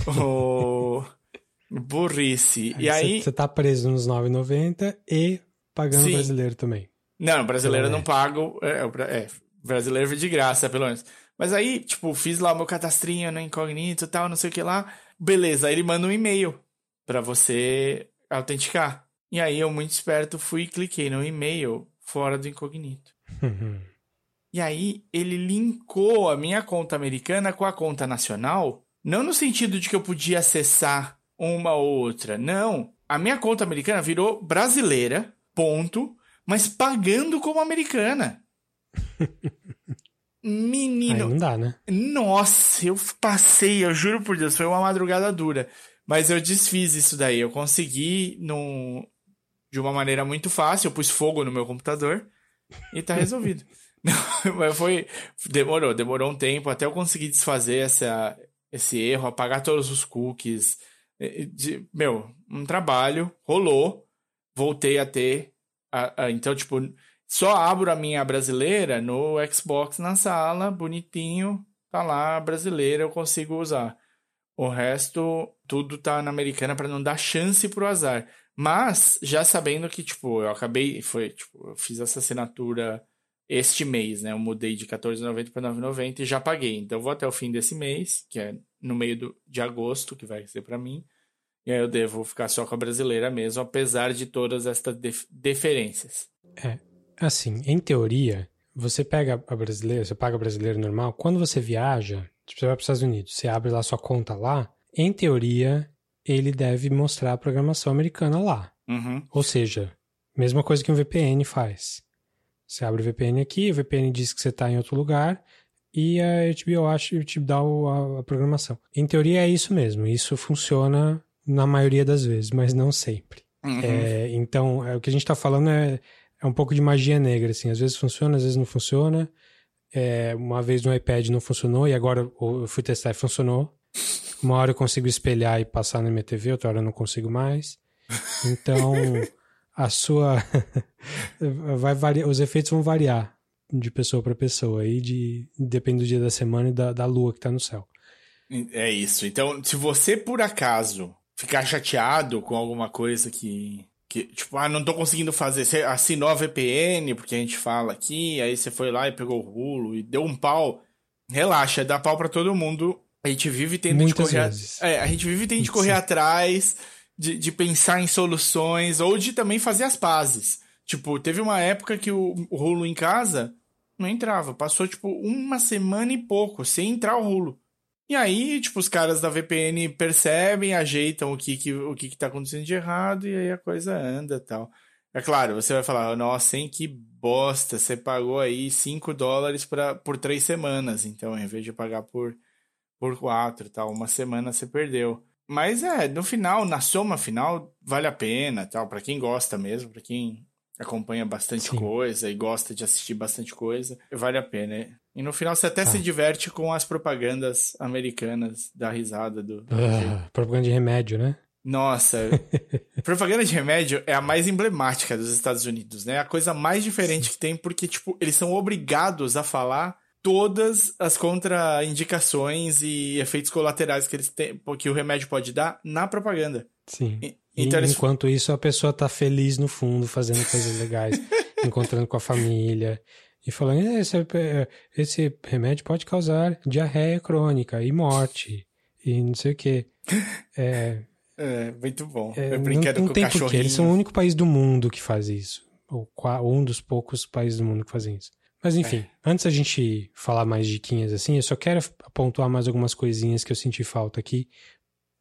O. Burrice. Aí e aí. Você tá preso nos 9,90 e pagando Sim. brasileiro também. Não, brasileiro eu não pago. É, é, brasileiro de graça, pelo menos. Mas aí, tipo, fiz lá o meu cadastrinho no incógnito e tal, não sei o que lá. Beleza, aí ele manda um e-mail para você autenticar. E aí eu, muito esperto, fui e cliquei no e-mail fora do incognito. e aí ele linkou a minha conta americana com a conta nacional, não no sentido de que eu podia acessar uma ou outra, não. A minha conta americana virou brasileira, ponto, mas pagando como americana. Menino. Aí não dá, né? Nossa, eu passei, eu juro por Deus, foi uma madrugada dura. Mas eu desfiz isso daí. Eu consegui num, de uma maneira muito fácil. Eu pus fogo no meu computador e tá resolvido. mas foi. Demorou, demorou um tempo até eu conseguir desfazer essa, esse erro, apagar todos os cookies. De, meu, um trabalho, rolou, voltei a ter. A, a, então, tipo, só abro a minha brasileira no Xbox na sala, bonitinho, tá lá, brasileira, eu consigo usar. O resto, tudo tá na americana para não dar chance pro azar. Mas, já sabendo que, tipo, eu acabei, foi, tipo, eu fiz essa assinatura este mês, né? Eu mudei de R$14,90 para R$9,90 e já paguei. Então, vou até o fim desse mês, que é no meio do, de agosto, que vai ser para mim. E aí eu devo ficar só com a brasileira mesmo, apesar de todas estas dif diferenças. É, assim, em teoria, você pega a brasileira, você paga a brasileira normal, quando você viaja, tipo, você vai para os Estados Unidos, você abre lá sua conta lá, em teoria, ele deve mostrar a programação americana lá. Uhum. Ou seja, mesma coisa que um VPN faz. Você abre o VPN aqui, o VPN diz que você está em outro lugar e a HBO acha, te dá a, a programação. Em teoria é isso mesmo, isso funciona na maioria das vezes, mas não sempre. Uhum. É, então, é, o que a gente está falando é, é um pouco de magia negra, assim. Às vezes funciona, às vezes não funciona. É, uma vez no iPad não funcionou e agora eu fui testar e funcionou. Uma hora eu consigo espelhar e passar na minha TV, outra hora eu não consigo mais. Então, a sua. vai variar, os efeitos vão variar de pessoa para pessoa, aí de, depende do dia da semana e da, da lua que está no céu. É isso. Então, se você por acaso ficar chateado com alguma coisa que, que tipo, ah, não tô conseguindo fazer, você assinou a VPN, porque a gente fala aqui, aí você foi lá e pegou o rulo e deu um pau, relaxa, dá pau para todo mundo a gente vive tendo Muitas de correr. Vezes. É, a gente vive tendo de correr atrás, de, de pensar em soluções, ou de também fazer as pazes. Tipo, teve uma época que o, o Hulu em casa não entrava. Passou, tipo, uma semana e pouco sem entrar o Hulu. E aí, tipo, os caras da VPN percebem, ajeitam o que, que, o que, que tá acontecendo de errado, e aí a coisa anda tal. É claro, você vai falar, nossa, hein, que bosta, você pagou aí 5 dólares pra, por três semanas. Então, em vez de pagar por por quatro tal. Uma semana você perdeu. Mas é, no final, na soma final, vale a pena, tal, para quem gosta mesmo, para quem acompanha bastante Sim. coisa e gosta de assistir bastante coisa, vale a pena. E no final você até tá. se diverte com as propagandas americanas da risada do. Uh, propaganda de remédio, né? Nossa, propaganda de remédio é a mais emblemática dos Estados Unidos, né? A coisa mais diferente Sim. que tem, porque, tipo, eles são obrigados a falar todas as contraindicações e efeitos colaterais que eles têm, que o remédio pode dar na propaganda. Sim. E, então eles... Enquanto isso, a pessoa tá feliz no fundo, fazendo coisas legais, encontrando com a família e falando: esse, esse remédio pode causar diarreia crônica e morte e não sei o quê. É, é, muito bom. É, não, não tem porquê. Eles são o único país do mundo que faz isso. Ou um dos poucos países do mundo que fazem isso. Mas enfim, é. antes da gente falar mais diquinhas assim, eu só quero pontuar mais algumas coisinhas que eu senti falta aqui,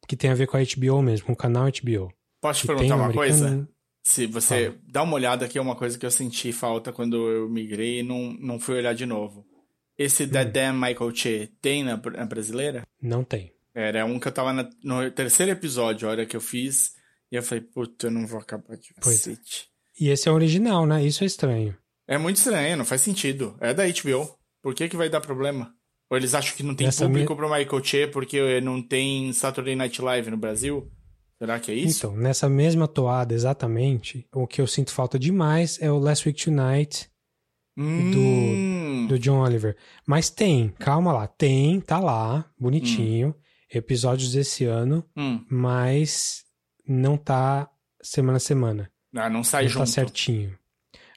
que tem a ver com a HBO mesmo, com o canal HBO. Posso te perguntar uma coisa? Se você Fala. dá uma olhada aqui, é uma coisa que eu senti falta quando eu migrei e não, não fui olhar de novo. Esse hum. That Damn Michael Che tem na, na brasileira? Não tem. Era um que eu tava na, no terceiro episódio, a hora que eu fiz. E eu falei, puta, eu não vou acabar de pois é. E esse é o original, né? Isso é estranho. É muito estranho, não faz sentido. É da HBO. Por que que vai dar problema? Ou eles acham que não tem público minha... pro Michael Che porque não tem Saturday Night Live no Brasil? Será que é isso? Então, nessa mesma toada exatamente, o que eu sinto falta demais é o Last Week Tonight hum. do, do John Oliver. Mas tem, calma lá, tem, tá lá, bonitinho. Hum episódios desse ano, hum. mas não tá semana a semana. Ah, não sai não tá junto. Tá certinho.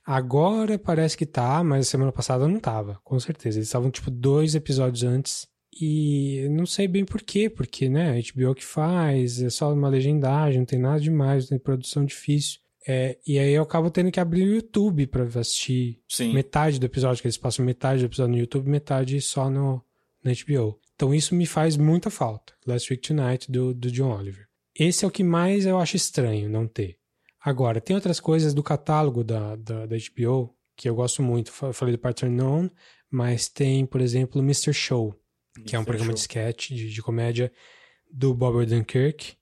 Agora parece que tá, mas semana passada não tava, com certeza. Eles estavam tipo dois episódios antes e não sei bem por quê, porque, né, a HBO que faz, é só uma legendagem, não tem nada demais, não tem produção difícil. É, e aí eu acabo tendo que abrir o YouTube para assistir Sim. metade do episódio, que eles passam metade do episódio no YouTube, metade só no, no HBO. Então isso me faz muita falta. Last Week Tonight do, do John Oliver. Esse é o que mais eu acho estranho não ter. Agora, tem outras coisas do catálogo da, da, da HBO que eu gosto muito. Eu falei do Partner Known, mas tem, por exemplo, Mr. Show, que é um programa Show. de sketch, de, de comédia do Bob Odenkirk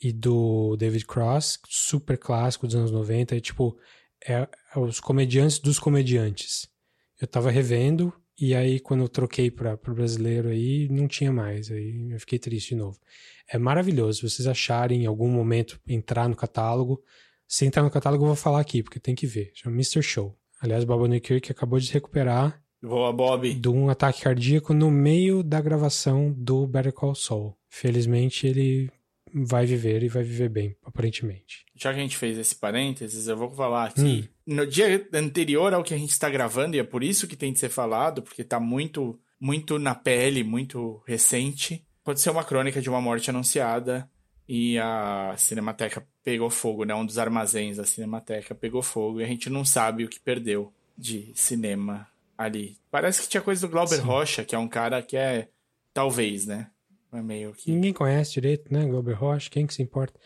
e do David Cross, super clássico dos anos 90. É tipo, é, é os comediantes dos comediantes. Eu tava revendo e aí, quando eu troquei para o brasileiro aí, não tinha mais. Aí eu fiquei triste de novo. É maravilhoso. Se vocês acharem em algum momento entrar no catálogo, se entrar no catálogo, eu vou falar aqui, porque tem que ver. Chama Mr. Show. Aliás, Bob Odenkirk acabou de se recuperar Boa, Bob. de um ataque cardíaco no meio da gravação do Better Call Saul. Felizmente, ele vai viver e vai viver bem, aparentemente. Já que a gente fez esse parênteses, eu vou falar aqui. Hum. No dia anterior ao que a gente está gravando, e é por isso que tem de ser falado, porque está muito, muito na pele, muito recente, aconteceu uma crônica de uma morte anunciada e a Cinemateca pegou fogo, né? Um dos armazéns da Cinemateca pegou fogo e a gente não sabe o que perdeu de cinema ali. Parece que tinha coisa do Glauber Sim. Rocha, que é um cara que é, talvez, né? É meio que... Ninguém conhece direito, né? Glauber Rocha, quem que se importa?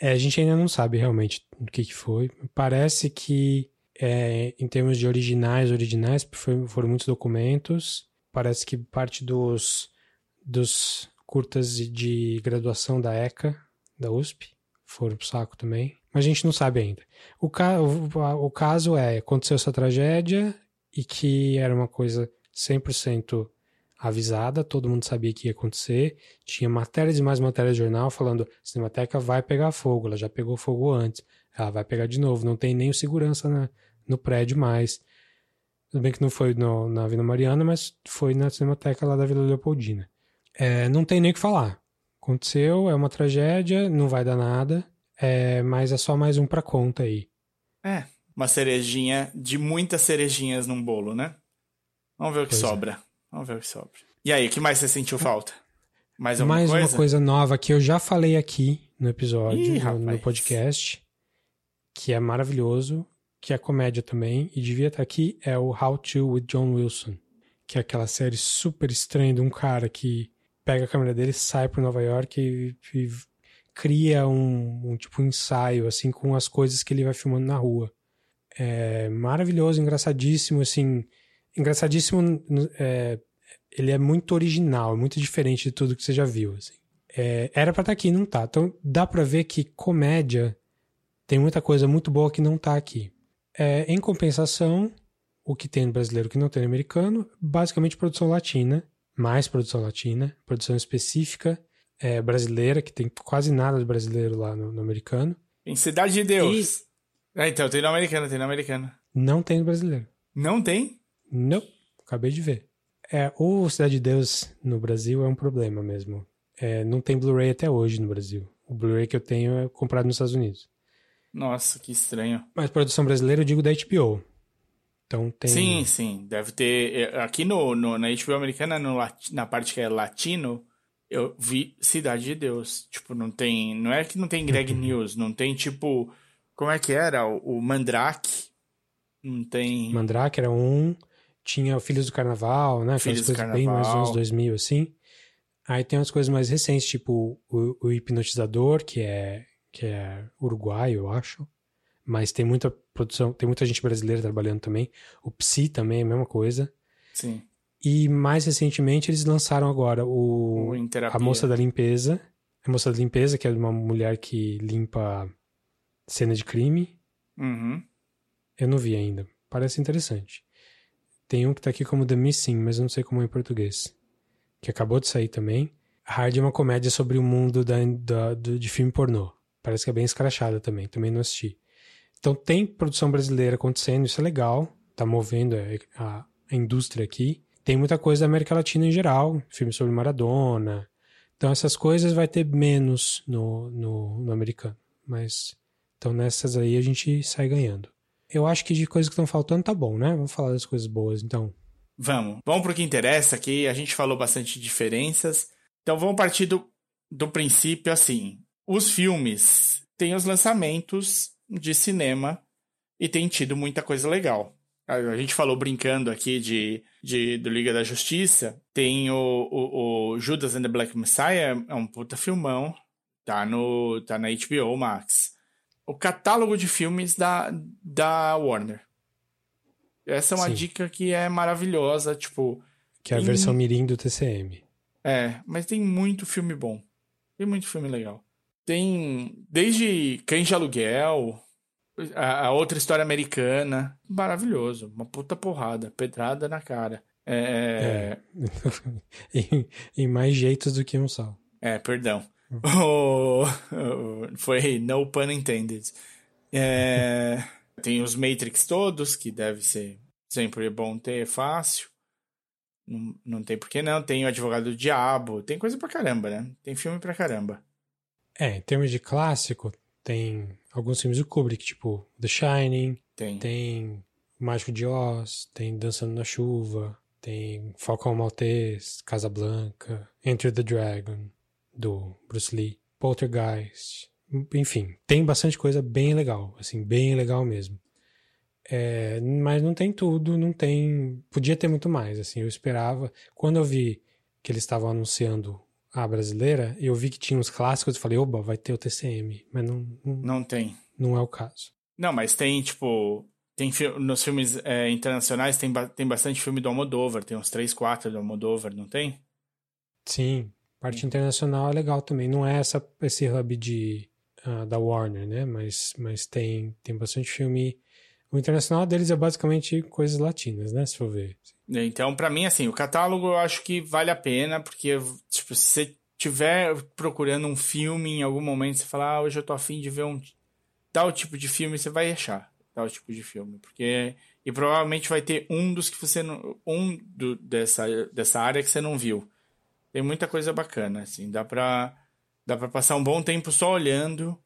É, a gente ainda não sabe realmente o que, que foi. Parece que, é, em termos de originais, originais, foi, foram muitos documentos. Parece que parte dos, dos curtas de graduação da ECA, da USP, foram pro saco também. Mas a gente não sabe ainda. O, ca o, o caso é, aconteceu essa tragédia e que era uma coisa 100% avisada, todo mundo sabia que ia acontecer. Tinha matérias e mais matérias de jornal falando: Cinemateca vai pegar fogo, ela já pegou fogo antes, ela vai pegar de novo, não tem nem segurança na, no prédio mais. Tudo bem que não foi no, na Vila Mariana, mas foi na Cinemateca lá da Vila Leopoldina. É, não tem nem o que falar. Aconteceu, é uma tragédia, não vai dar nada, é, mas é só mais um pra conta aí. É, uma cerejinha de muitas cerejinhas num bolo, né? Vamos ver o que pois é. sobra. É. Vamos ver o que sobra. E aí, o que mais você sentiu falta? Mais alguma mais coisa? uma coisa nova que eu já falei aqui no episódio, Ih, no, no, podcast, que é maravilhoso, que é comédia também, e devia estar aqui, é o How To with John Wilson, que é aquela série super estranha de um cara que pega a câmera dele, sai para Nova York e, e cria um, um, tipo um ensaio assim com as coisas que ele vai filmando na rua. É maravilhoso, engraçadíssimo, assim, engraçadíssimo. É, ele é muito original, muito diferente de tudo que você já viu. Assim. É, era pra estar tá aqui, não tá. Então dá pra ver que comédia tem muita coisa muito boa que não tá aqui. É, em compensação, o que tem no brasileiro que não tem no americano, basicamente produção latina, mais produção latina, produção específica é, brasileira, que tem quase nada de brasileiro lá no, no americano. Em Cidade de Deus. E... É, então, tem no americano, tem no americano. Não tem no brasileiro. Não tem? Não, acabei de ver. É, o Cidade de Deus no Brasil é um problema mesmo. É, não tem Blu-ray até hoje no Brasil. O Blu-ray que eu tenho é comprado nos Estados Unidos. Nossa, que estranho. Mas produção brasileira eu digo da HBO. Então tem. Sim, sim. Deve ter. É, aqui no, no na HBO americana, no, na parte que é latino, eu vi Cidade de Deus. Tipo, não tem. Não é que não tem Greg uhum. News, não tem tipo. Como é que era? O, o Mandrake. Não tem. Mandrake era um. Tinha o Filhos do Carnaval, né? Filhos do Carnaval. bem mais anos 2000, assim. Aí tem umas coisas mais recentes, tipo o, o Hipnotizador, que é, que é uruguaio, eu acho. Mas tem muita produção, tem muita gente brasileira trabalhando também. O Psi também é a mesma coisa. Sim. E mais recentemente eles lançaram agora o, o a moça da limpeza, a moça da limpeza que é uma mulher que limpa cena de crime. Uhum. Eu não vi ainda. Parece interessante. Tem um que tá aqui como The Missing, mas eu não sei como é em português. Que acabou de sair também. Hard é uma comédia sobre o mundo da, da, do, de filme pornô. Parece que é bem escrachada também. Também não assisti. Então tem produção brasileira acontecendo, isso é legal. Tá movendo a, a indústria aqui. Tem muita coisa da América Latina em geral. Filme sobre Maradona. Então essas coisas vai ter menos no, no, no americano. Mas então nessas aí a gente sai ganhando. Eu acho que de coisas que estão faltando tá bom, né? Vamos falar das coisas boas, então. Vamos. Vamos pro que interessa aqui. A gente falou bastante de diferenças. Então vamos partir do, do princípio assim. Os filmes têm os lançamentos de cinema e tem tido muita coisa legal. A gente falou brincando aqui de, de do Liga da Justiça. Tem o, o, o, Judas and the Black Messiah, é um puta filmão. Tá, no, tá na HBO Max. O catálogo de filmes da, da Warner. Essa é uma Sim. dica que é maravilhosa, tipo... Que é a tem... versão mirim do TCM. É, mas tem muito filme bom. Tem muito filme legal. Tem desde Cães de Aluguel, a, a, outra história americana. Maravilhoso. Uma puta porrada. Pedrada na cara. É... é. em, em, mais jeitos do que um só. É, perdão. oh, foi no pun intended. É... Tem os Matrix todos, que deve ser sempre bom ter, fácil. Não, não tem por que não. Tem o Advogado do Diabo. Tem coisa pra caramba, né? Tem filme pra caramba. É, em termos de clássico, tem alguns filmes do Kubrick, tipo The Shining, tem, tem Mágico de Oz, tem Dançando na Chuva, tem Falcão Maltese, Casablanca, Enter the Dragon, do Bruce Lee, Poltergeist, enfim, tem bastante coisa bem legal, assim, bem legal mesmo. É, mas não tem tudo, não tem. Podia ter muito mais, assim. Eu esperava. Quando eu vi que eles estavam anunciando a brasileira, eu vi que tinha uns clássicos e falei, oba, vai ter o TCM. Mas não. Não, não tem. Não é o caso. Não, mas tem, tipo. Tem nos filmes é, internacionais tem, tem bastante filme do Almodóvar, tem uns 3, 4 do Almodóvar, não tem? Sim, parte Sim. internacional é legal também. Não é essa, esse hub de, uh, da Warner, né? Mas, mas tem, tem bastante filme. O internacional deles é basicamente coisas latinas, né? Se for ver. Então, para mim, assim, o catálogo eu acho que vale a pena, porque, tipo, se você estiver procurando um filme em algum momento, você fala, ah, hoje eu tô afim de ver um tal tipo de filme, você vai achar tal tipo de filme. Porque. E provavelmente vai ter um dos que você não. Um do, dessa, dessa área que você não viu. Tem muita coisa bacana, assim. Dá pra, dá pra passar um bom tempo só olhando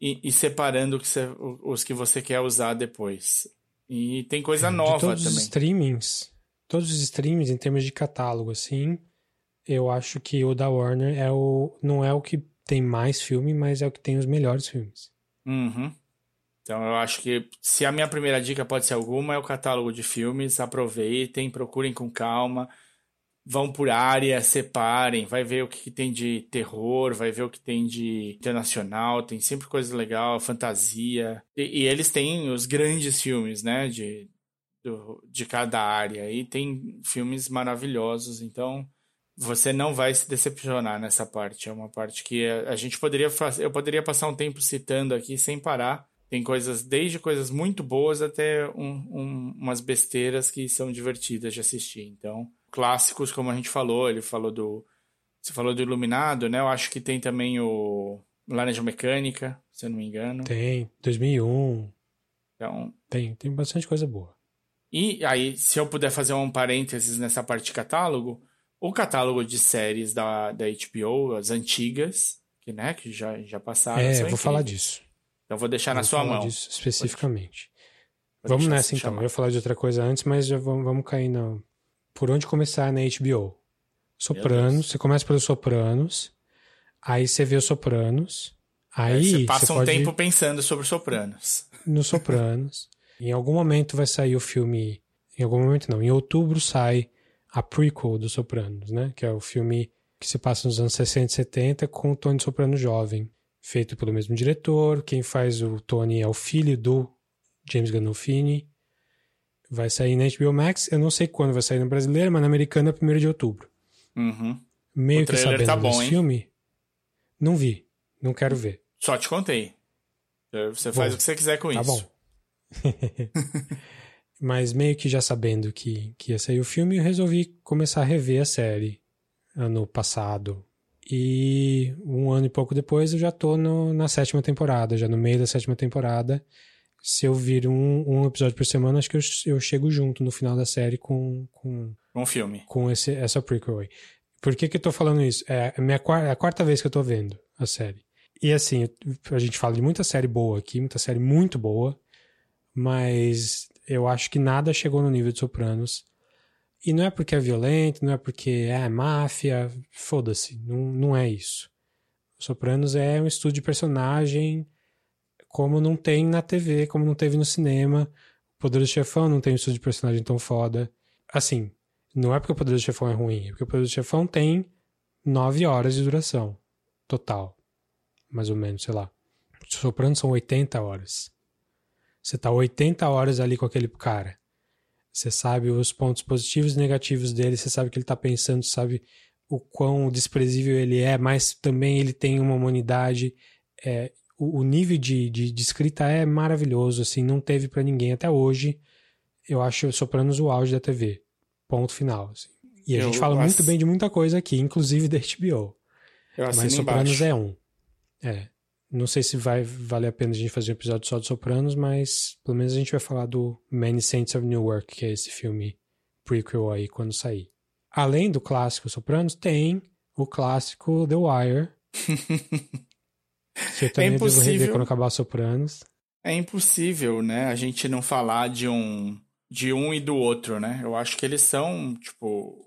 e, e separando que você, os que você quer usar depois. E tem coisa nova de todos também. Os streamings, todos os streamings em termos de catálogo, assim, eu acho que o da Warner é o, não é o que tem mais filme, mas é o que tem os melhores filmes. Uhum. Então eu acho que se a minha primeira dica pode ser alguma, é o catálogo de filmes. Aproveitem, procurem com calma, vão por área, separem, vai ver o que, que tem de terror, vai ver o que tem de internacional, tem sempre coisa legal, fantasia. E, e eles têm os grandes filmes, né, de, do, de cada área. E tem filmes maravilhosos, então você não vai se decepcionar nessa parte. É uma parte que a, a gente poderia fazer. Eu poderia passar um tempo citando aqui sem parar. Tem coisas, desde coisas muito boas até um, um, umas besteiras que são divertidas de assistir. Então, clássicos, como a gente falou, ele falou do. Você falou do Iluminado, né? Eu acho que tem também o Laranja Mecânica, se eu não me engano. Tem, 2001. Então. Tem, tem bastante coisa boa. E aí, se eu puder fazer um parênteses nessa parte de catálogo, o catálogo de séries da, da HBO, as antigas, que, né, que já, já passaram. É, vou falar disso. Então vou deixar vou na sua falar mão. Disso especificamente. Vou vamos nessa então. Chamar. Eu ia falar de outra coisa antes, mas já vamos, vamos cair na. Por onde começar na HBO? Sopranos, você começa pelos Sopranos, aí você vê os Sopranos, aí. você passa você um pode... tempo pensando sobre os Sopranos. Nos Sopranos. Em algum momento vai sair o filme. Em algum momento não, em outubro sai a prequel dos Sopranos, né? Que é o filme que se passa nos anos 60 e 70 com o Tony Soprano jovem, feito pelo mesmo diretor. Quem faz o Tony é o filho do James Gandolfini. Vai sair na HBO Max. Eu não sei quando vai sair na brasileira, mas na americana é 1 de outubro. Uhum. Meio o que sabendo tá bom, desse hein? filme. Não vi. Não quero ver. Só te contei. Você faz Bom, o que você quiser com Tá isso. bom. Mas meio que já sabendo que, que ia sair o filme, eu resolvi começar a rever a série ano passado. E um ano e pouco depois eu já tô no, na sétima temporada, já no meio da sétima temporada. Se eu vir um, um episódio por semana, acho que eu, eu chego junto no final da série com, com, Um filme. com esse, essa prequel aí. Por que que eu tô falando isso? É a, minha, quar- é a quarta vez que eu tô vendo a série. E assim, a gente fala de muita série boa aqui, muita série muito boa, mas eu acho que nada chegou no nível de Sopranos. E não é porque é violento, não é porque é máfia, foda-se, não, não é isso. Sopranos é um estudo de personagem como não tem na TV, como não teve no cinema. O Poderoso Chefão não tem um estudo de personagem tão foda. Assim, não é porque o Poderoso Chefão é ruim, é porque o Poderoso Chefão tem nove horas de duração total. Mais ou menos, sei lá. Sopranos são 80 horas. Você tá 80 horas ali com aquele cara. Você sabe os pontos positivos e negativos dele, você sabe o que ele tá pensando, sabe o quão desprezível ele é, mas também ele tem uma humanidade. É, o, o nível de, de, de escrita é maravilhoso, assim, não teve pra ninguém até hoje. Eu acho Sopranos o auge da TV. Ponto final. assim. E a Eu gente fala ass- muito bem de muita coisa aqui, inclusive da HBO. Eu Mas Sopranos embaixo. é um. É. Não sei se vai valer a pena a gente fazer um episódio só de Sopranos, mas pelo menos a gente vai falar do Many Saints of Newark, que é esse filme prequel aí quando sair. Além do clássico Sopranos, tem o clássico The Wire. que eu também devo rever impossível. quando acabar Sopranos. É impossível, né, a gente não falar de um de um e do outro, né? Eu acho que eles são, tipo,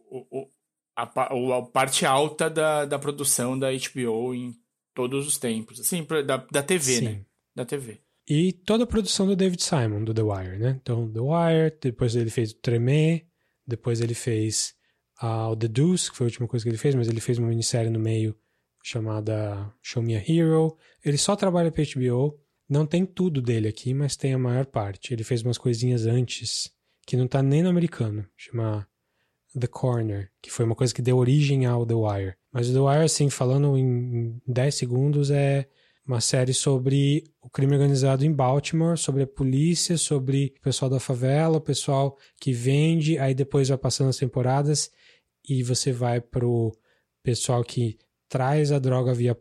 o, o- a, a parte alta da, da produção da HBO em todos os tempos. Assim, da, da TV, Sim. né? Da TV. E toda a produção do David Simon, do The Wire, né? Então, The Wire, depois ele fez o Tremé, depois ele fez ah, o The Deuce, que foi a última coisa que ele fez, mas ele fez uma minissérie no meio chamada Show Me a Hero. Ele só trabalha para HBO, não tem tudo dele aqui, mas tem a maior parte. Ele fez umas coisinhas antes, que não tá nem no americano, chama The Corner, que foi uma coisa que deu origem ao The Wire. Mas o The Wire, assim, falando em 10 segundos, é uma série sobre o crime organizado em Baltimore, sobre a polícia, sobre o pessoal da favela, o pessoal que vende, aí depois vai passando as temporadas e você vai pro pessoal que traz a droga via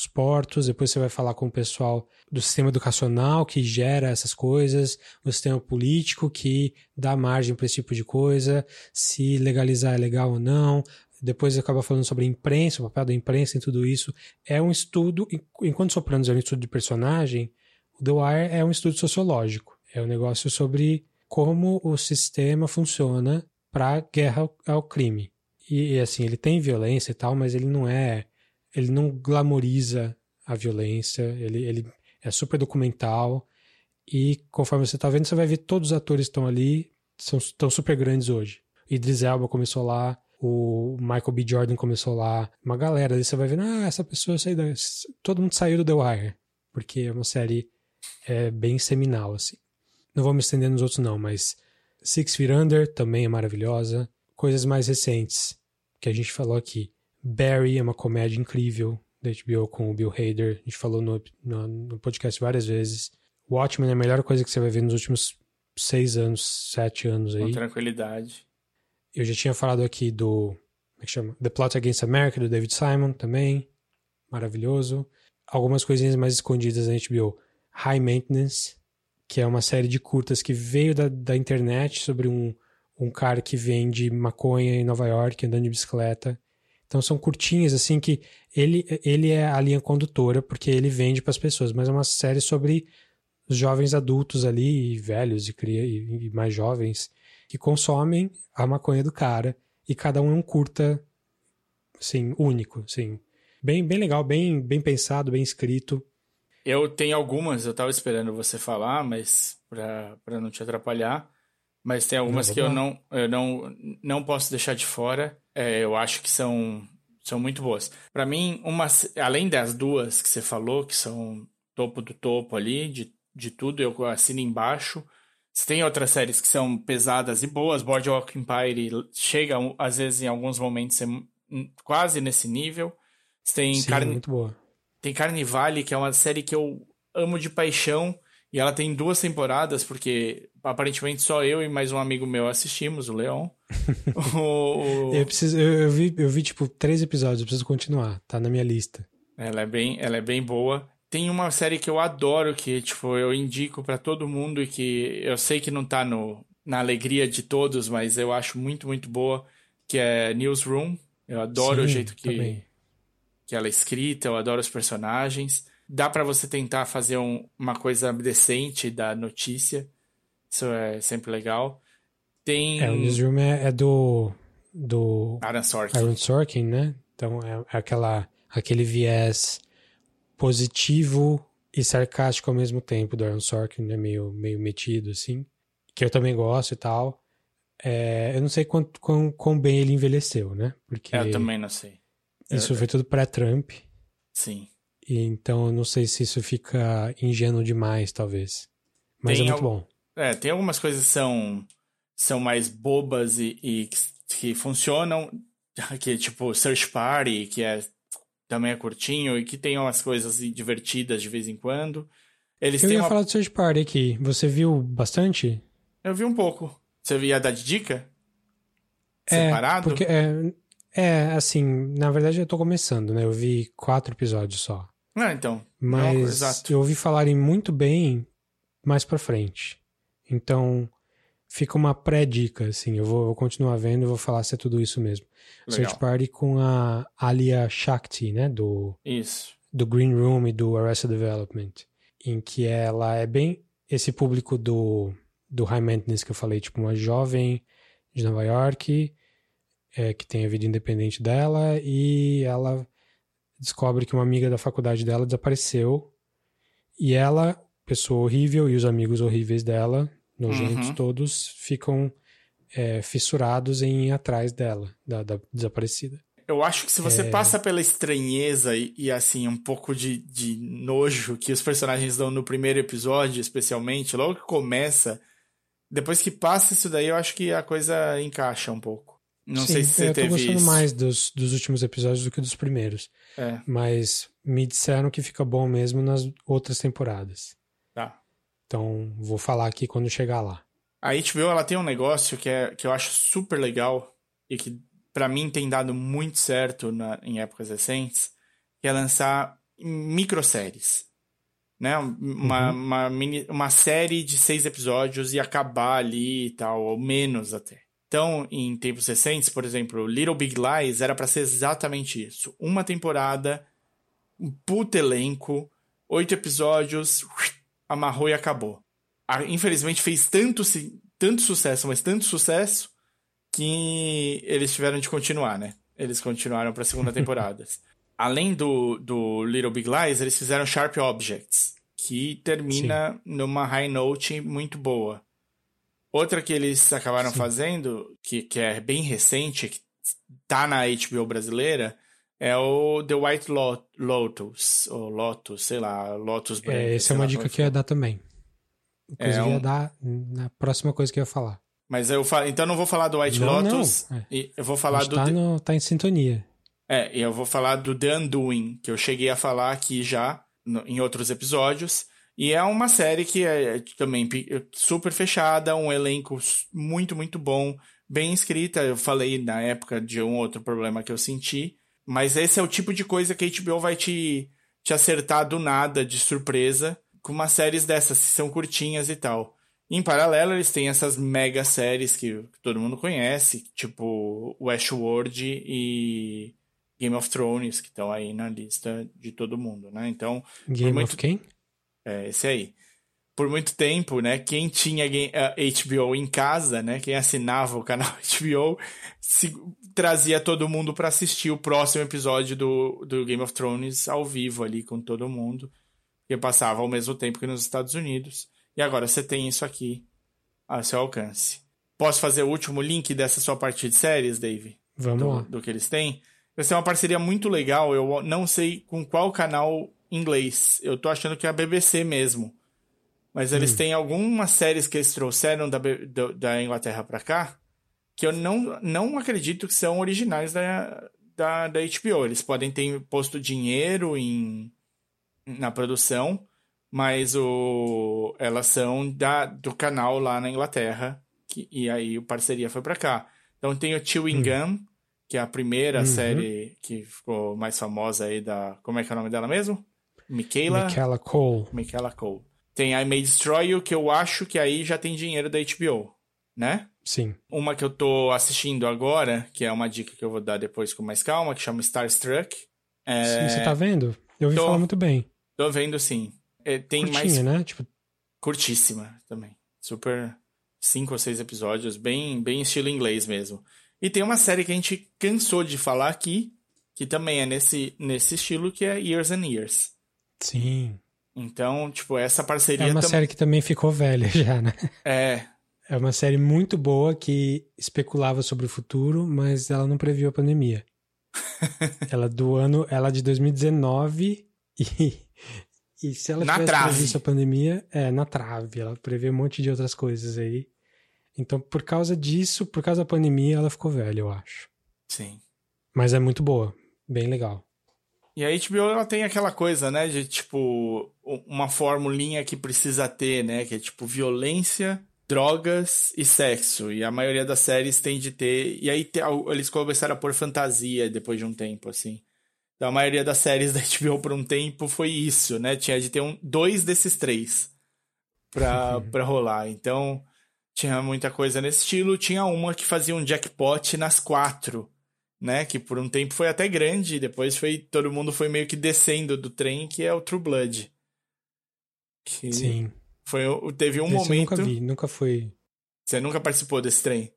os portos, depois você vai falar com o pessoal do sistema educacional que gera essas coisas, o sistema político que dá margem para esse tipo de coisa, se legalizar é legal ou não. Depois acaba falando sobre a imprensa, o papel da imprensa em tudo isso. É um estudo, enquanto Sopranos é um estudo de personagem, o The Wire é um estudo sociológico. É um negócio sobre como o sistema funciona para guerra ao, crime. E, e, assim, ele tem violência e tal, mas ele não é. Ele não glamoriza a violência, ele, ele é super documental. E conforme você tá vendo, você vai ver todos os atores estão ali, são, estão super grandes hoje. Idris Elba começou lá, o Michael B. Jordan começou lá, uma galera. Aí você vai vendo, ah, essa pessoa saiu da... Todo mundo saiu do The Wire, porque é uma série é, bem seminal, assim. Não vou me estender nos outros, não, mas Six Feet Under também é maravilhosa. Coisas mais recentes. que a gente falou aqui. Barry é uma comédia incrível da HBO com o Bill Hader. A gente falou no, no, no podcast várias vezes. Watchmen é a melhor coisa que você vai ver nos últimos seis anos, sete anos aí. Com tranquilidade. Eu já tinha falado aqui do. Como é que chama? The Plot Against America, do David Simon também. Maravilhoso. Algumas coisinhas mais escondidas da HBO. High Maintenance, que é uma série de curtas que veio da, da internet sobre um, um cara que vende maconha em Nova York andando de bicicleta. Então são curtinhas assim que ele, ele é a linha condutora porque ele vende para as pessoas, mas é uma série sobre os jovens adultos ali, e velhos e, cria, e, e mais jovens, que consomem a maconha do cara e cada um é um curta assim, único, assim. Bem, bem legal, bem, bem pensado, bem escrito. Eu tenho algumas, eu tava esperando você falar, mas para não te atrapalhar. Mas tem algumas não, que eu não, eu não, não posso deixar de fora. É, eu acho que são, são muito boas. Para mim, uma, além das duas que você falou, que são topo do topo ali, de, de tudo, eu assino embaixo. Você tem outras séries que são pesadas e boas. Boardwalk Empire chega, às vezes, em alguns momentos, ser quase nesse nível. Você tem Sim, Carne... muito boa. Tem Carnivale, que é uma série que eu amo de paixão. E ela tem duas temporadas, porque aparentemente só eu e mais um amigo meu assistimos, o Leon. o. Eu, preciso, eu, eu, vi, eu vi, tipo, três episódios, eu preciso continuar, tá na minha lista. Ela é bem, ela é bem boa. Tem uma série que eu adoro, que, tipo, eu indico para todo mundo e que eu sei que não tá no, na alegria de todos, mas eu acho muito, muito boa, que é Newsroom. Eu adoro Sim, o jeito que, que ela é escrita, eu adoro os personagens. Dá para você tentar fazer um, uma coisa decente da notícia. Isso é sempre legal. Tem. É, o Newsroom é, é do. do. Aaron Sorkin. Aaron Sorkin, né? Então é, é aquela, aquele viés positivo e sarcástico ao mesmo tempo do Aaron Sorkin, né? Meio, meio metido, assim. Que eu também gosto e tal. É, eu não sei quanto, quão, quão bem ele envelheceu, né? Porque eu também não sei. Isso foi tudo pré-Trump. Sim. E então eu não sei se isso fica ingênuo demais, talvez. Mas tem é muito al... bom. É, tem algumas coisas que são, são mais bobas e, e que, que, funcionam, que tipo Search Party, que é também é curtinho e que tem umas coisas divertidas de vez em quando. Eles eu ia uma... falar do Search Party aqui. Você viu bastante? Eu vi um pouco. Você ia dar de dica? É, Separado? Porque, é, é, assim, na verdade eu tô começando, né? Eu vi quatro episódios só. Ah, então. Mas não, eu ouvi falarem muito bem mais pra frente. Então, fica uma pré-dica, assim. Eu vou, vou, continuar vendo e vou falar se é tudo isso mesmo. Legal. Search Party com a Alia Shakti, né? Do, isso. Do Green Room e do Arrested Development. Em que ela é bem esse público do do High Maintenance que eu falei, tipo uma jovem de Nova York é, que tem a vida independente dela e ela descobre que uma amiga da faculdade dela desapareceu e ela, pessoa horrível e os amigos horríveis dela, nojentos uhum. todos, ficam é, fissurados em ir atrás dela, da, da desaparecida. Eu acho que se você é... passa pela estranheza e, e, assim, um pouco de, de nojo que os personagens dão no primeiro episódio, especialmente, logo que começa, depois que passa isso daí, eu acho que a coisa encaixa um pouco. Não Sim, sei se você eu teve tô gostando isso. mais dos, dos últimos episódios do que dos primeiros. É. Mas me disseram que fica bom mesmo nas outras temporadas. Então, vou falar aqui quando chegar lá. A HBO, ela tem um negócio que, é, que eu acho super legal e que para mim tem dado muito certo na, em épocas recentes, que é lançar microséries né? Uma, uhum. uma, mini, uma série de seis episódios e acabar ali e tal, ou menos até. Então, em tempos recentes, por exemplo, Little Big Lies era para ser exatamente isso. Uma temporada, um puto elenco, oito episódios, amarrou e acabou. Infelizmente fez tanto, tanto sucesso, mas tanto sucesso, que eles tiveram de continuar, né? Eles continuaram para a segunda temporada além do, do Little Big Lies, eles fizeram Sharp Objects, que termina Sim. numa high note muito boa. Outra que eles acabaram Sim. fazendo, que, que é bem recente, que tá na HBO brasileira, é o The White Lotus, ou Lotus, sei lá, Lotus Branco. É, essa é uma dica que eu ia dar também. Inclusive, é um... ia dar na próxima coisa que eu ia falar. Mas eu falo, então eu não vou falar do White Não, Lotus. não. É. E eu vou falar do. tá, no, tá em sintonia. É, e eu vou falar do The Undoing, que eu cheguei a falar aqui já no- em outros episódios. E é uma série que é é também pi- super fechada, um elenco muito, muito bom, bem escrita. Eu falei na época de um outro problema que eu senti. Mas esse é o tipo de coisa que a HBO vai te, te acertar do nada, de surpresa, com umas séries dessas, que são curtinhas e tal. Em paralelo, eles têm essas mega séries que todo mundo conhece, tipo Westworld e Game of Thrones, que estão aí na lista de todo mundo, né? Então, Game muito- of quem? é esse aí. Por muito tempo, né? Quem tinha HBO em casa, né? Quem assinava o canal HBO, se- trazia todo mundo para assistir o próximo episódio do, do Game of Thrones ao vivo ali com todo mundo, que passava ao mesmo tempo que nos Estados Unidos. E agora você tem isso aqui a seu alcance. Posso fazer o último link dessa sua parte de séries, Dave? Vamos do, lá. do que eles têm. Vai ser uma parceria muito legal. Eu não sei com qual canal inglês. Eu tô achando que é a BBC mesmo. Mas eles têm algumas séries que eles trouxeram da, da Inglaterra pra cá que eu não, não acredito que são originais da, da, da HBO. Eles podem ter posto dinheiro em, na produção, mas o, elas são da, do canal lá na Inglaterra. Que, e aí a parceria foi pra cá. Então tem o Chewing Gum, que é a primeira Uhum. série que ficou mais famosa aí da. Como é que é o nome dela mesmo? Michaela. Michaela Cole. Michaela Cole. Tem I May Destroy You, que eu acho que aí já tem dinheiro da HBO, né? Sim. Uma que eu tô assistindo agora, que é uma dica que eu vou dar depois com mais calma, que chama Starstruck. É, Sim, Você tá vendo? Eu ouvi tô. falar muito bem. Tô vendo sim. É, tem Curtinha, mais né? Tipo, curtíssima também. Super cinco ou seis episódios, bem, bem estilo inglês mesmo. E tem uma série que a gente cansou de falar aqui, que também é nesse, nesse estilo, que é Years and Years. sim. Então, tipo, essa parceria É uma tam- série que também ficou velha já, né? é É uma série muito boa que especulava sobre o futuro, mas ela não previu a pandemia. ela do ano, ela é de 2019 e, e se ela Na tivesse trave. previsto a pandemia, é na trave, ela prevê um monte de outras coisas aí. Então, por causa disso, por causa da pandemia, ela ficou velha, eu acho. sim. Mas é muito boa, bem legal. E a HBO ela tem aquela coisa, né, de tipo uma formulinha que precisa ter, né, que é tipo violência, drogas e sexo. E a maioria das séries tem de ter. E aí te- eles começaram a pôr fantasia depois de um tempo, assim. Então a maioria das séries da HBO por um tempo foi isso, né? Tinha de ter um, dois desses três pra, pra rolar. Então tinha muita coisa nesse estilo. Tinha uma que fazia um jackpot nas quatro né? Que por um tempo foi até grande, e depois foi todo mundo foi meio que descendo do trem, que é o True Blood. Que Sim. Foi teve um Esse eu momento. nunca vi, nunca foi. Você nunca participou desse trem?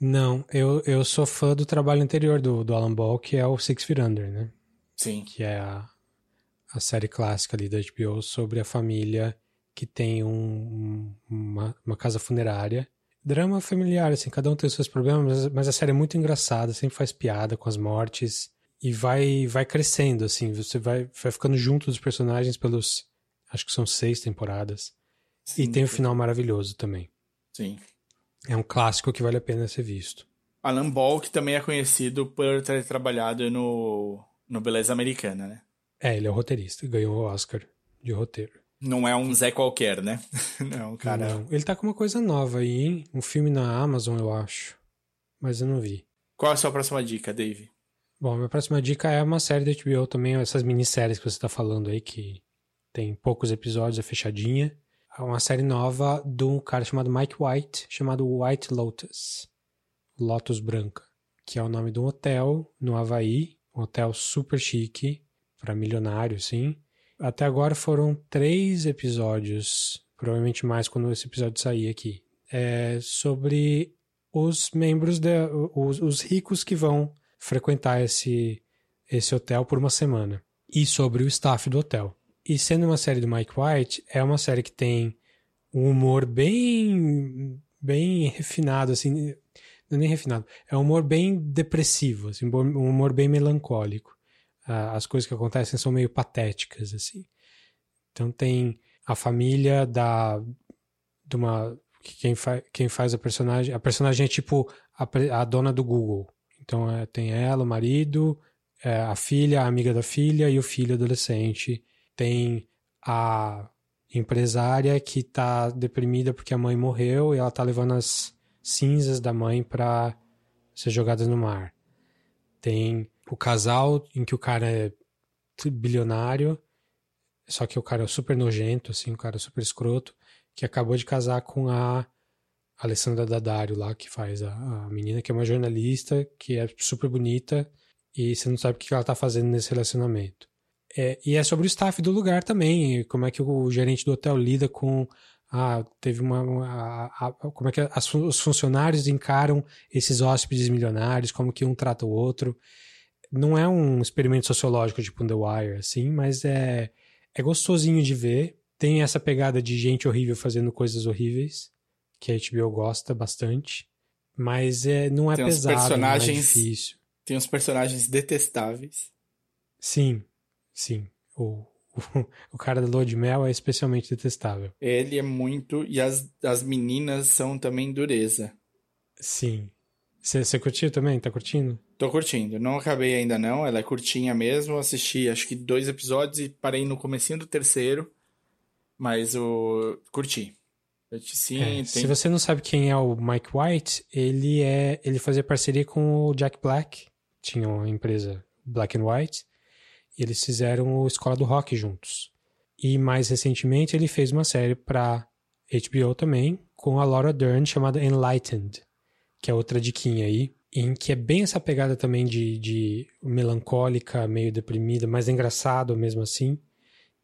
Não, eu, eu sou fã do trabalho anterior do, do Alan Ball, que é o Six Feet Under, né? Sim. que é a, a série clássica ali da HBO sobre a família que tem um- um- uma, uma casa funerária. Drama familiar, assim, cada um tem os seus problemas, mas, mas a série é muito engraçada, sempre faz piada com as mortes e vai vai crescendo, assim, você vai, vai ficando junto dos personagens pelos, acho que são seis temporadas. Sim, e tem o final maravilhoso também. Sim. É um clássico que vale a pena ser visto. Alan Ball, que também é conhecido por ter trabalhado no, no Beleza Americana, né? É, ele é o roteirista, ganhou o Oscar de roteiro. Não é um Zé qualquer, né? Não, é um cara. Não. Ele tá com uma coisa nova aí, hein? Um filme na Amazon, eu acho. Mas eu não vi. Qual é a sua próxima dica, Dave? Bom, minha próxima dica é uma série da HBO também, essas minisséries que você tá falando aí, que tem poucos episódios, é fechadinha. É uma série nova de um cara chamado Mike White, chamado White Lotus. Lotus Branca. Que é o nome de um hotel no Havaí. Um hotel super chique, para milionário, sim. Até agora foram três episódios, provavelmente mais quando esse episódio sair aqui. É sobre os membros, da, os, os ricos que vão frequentar esse, esse hotel por uma semana. E sobre o staff do hotel. E sendo uma série do Mike White, é uma série que tem um humor bem bem refinado, assim, não é nem refinado, é um humor bem depressivo, assim, um humor bem melancólico. Ah, As coisas que acontecem são meio patéticas, assim. Então tem a família da de uma que quem, fa quem faz a personagem. A personagem é tipo a, a dona do Google. Então é, tem ela, o marido, é, a filha, a amiga da filha e o filho adolescente. Tem a empresária que tá deprimida porque a mãe morreu e ela tá levando as cinzas da mãe para ser jogadas no mar. Tem o casal em que o cara é bilionário, só que o cara é super nojento, assim, o cara é super escroto, que acabou de casar com a Alessandra Daddario lá, que faz a, a menina, que é uma jornalista, que é super bonita, e você não sabe o que ela tá fazendo nesse relacionamento. É, e é sobre o staff do lugar também, como é que o gerente do hotel lida com ah, teve uma, a, a, como é que as, os funcionários encaram esses hóspedes milionários, como que um trata o outro. Não é um experimento sociológico tipo The Wire, assim, mas é, é gostosinho de ver. Tem essa pegada de gente horrível fazendo coisas horríveis, que a HBO gosta bastante. Mas é, não é tem pesado, personagens, não é difícil. Tem uns personagens detestáveis. Sim, sim. O, o, cara da Lua de Mel é especialmente detestável. Ele é muito. E as, as meninas são também dureza. Sim. Você curtiu também? Tá curtindo? Tô curtindo. Não acabei ainda não. Ela é curtinha mesmo. Assisti acho que dois episódios e parei no comecinho do terceiro. Mas o curti. Sim, é, tem... Se você não sabe quem é o Mike White, ele é ele fazia parceria com o Jack Black. Tinha uma empresa Black and White eles fizeram o Escola do Rock juntos. E mais recentemente ele fez uma série para HBO também, com a Laura Dern, chamada Enlightened, que é outra diquinha aí, em que é bem essa pegada também de, de melancólica, meio deprimida, mas engraçado mesmo assim,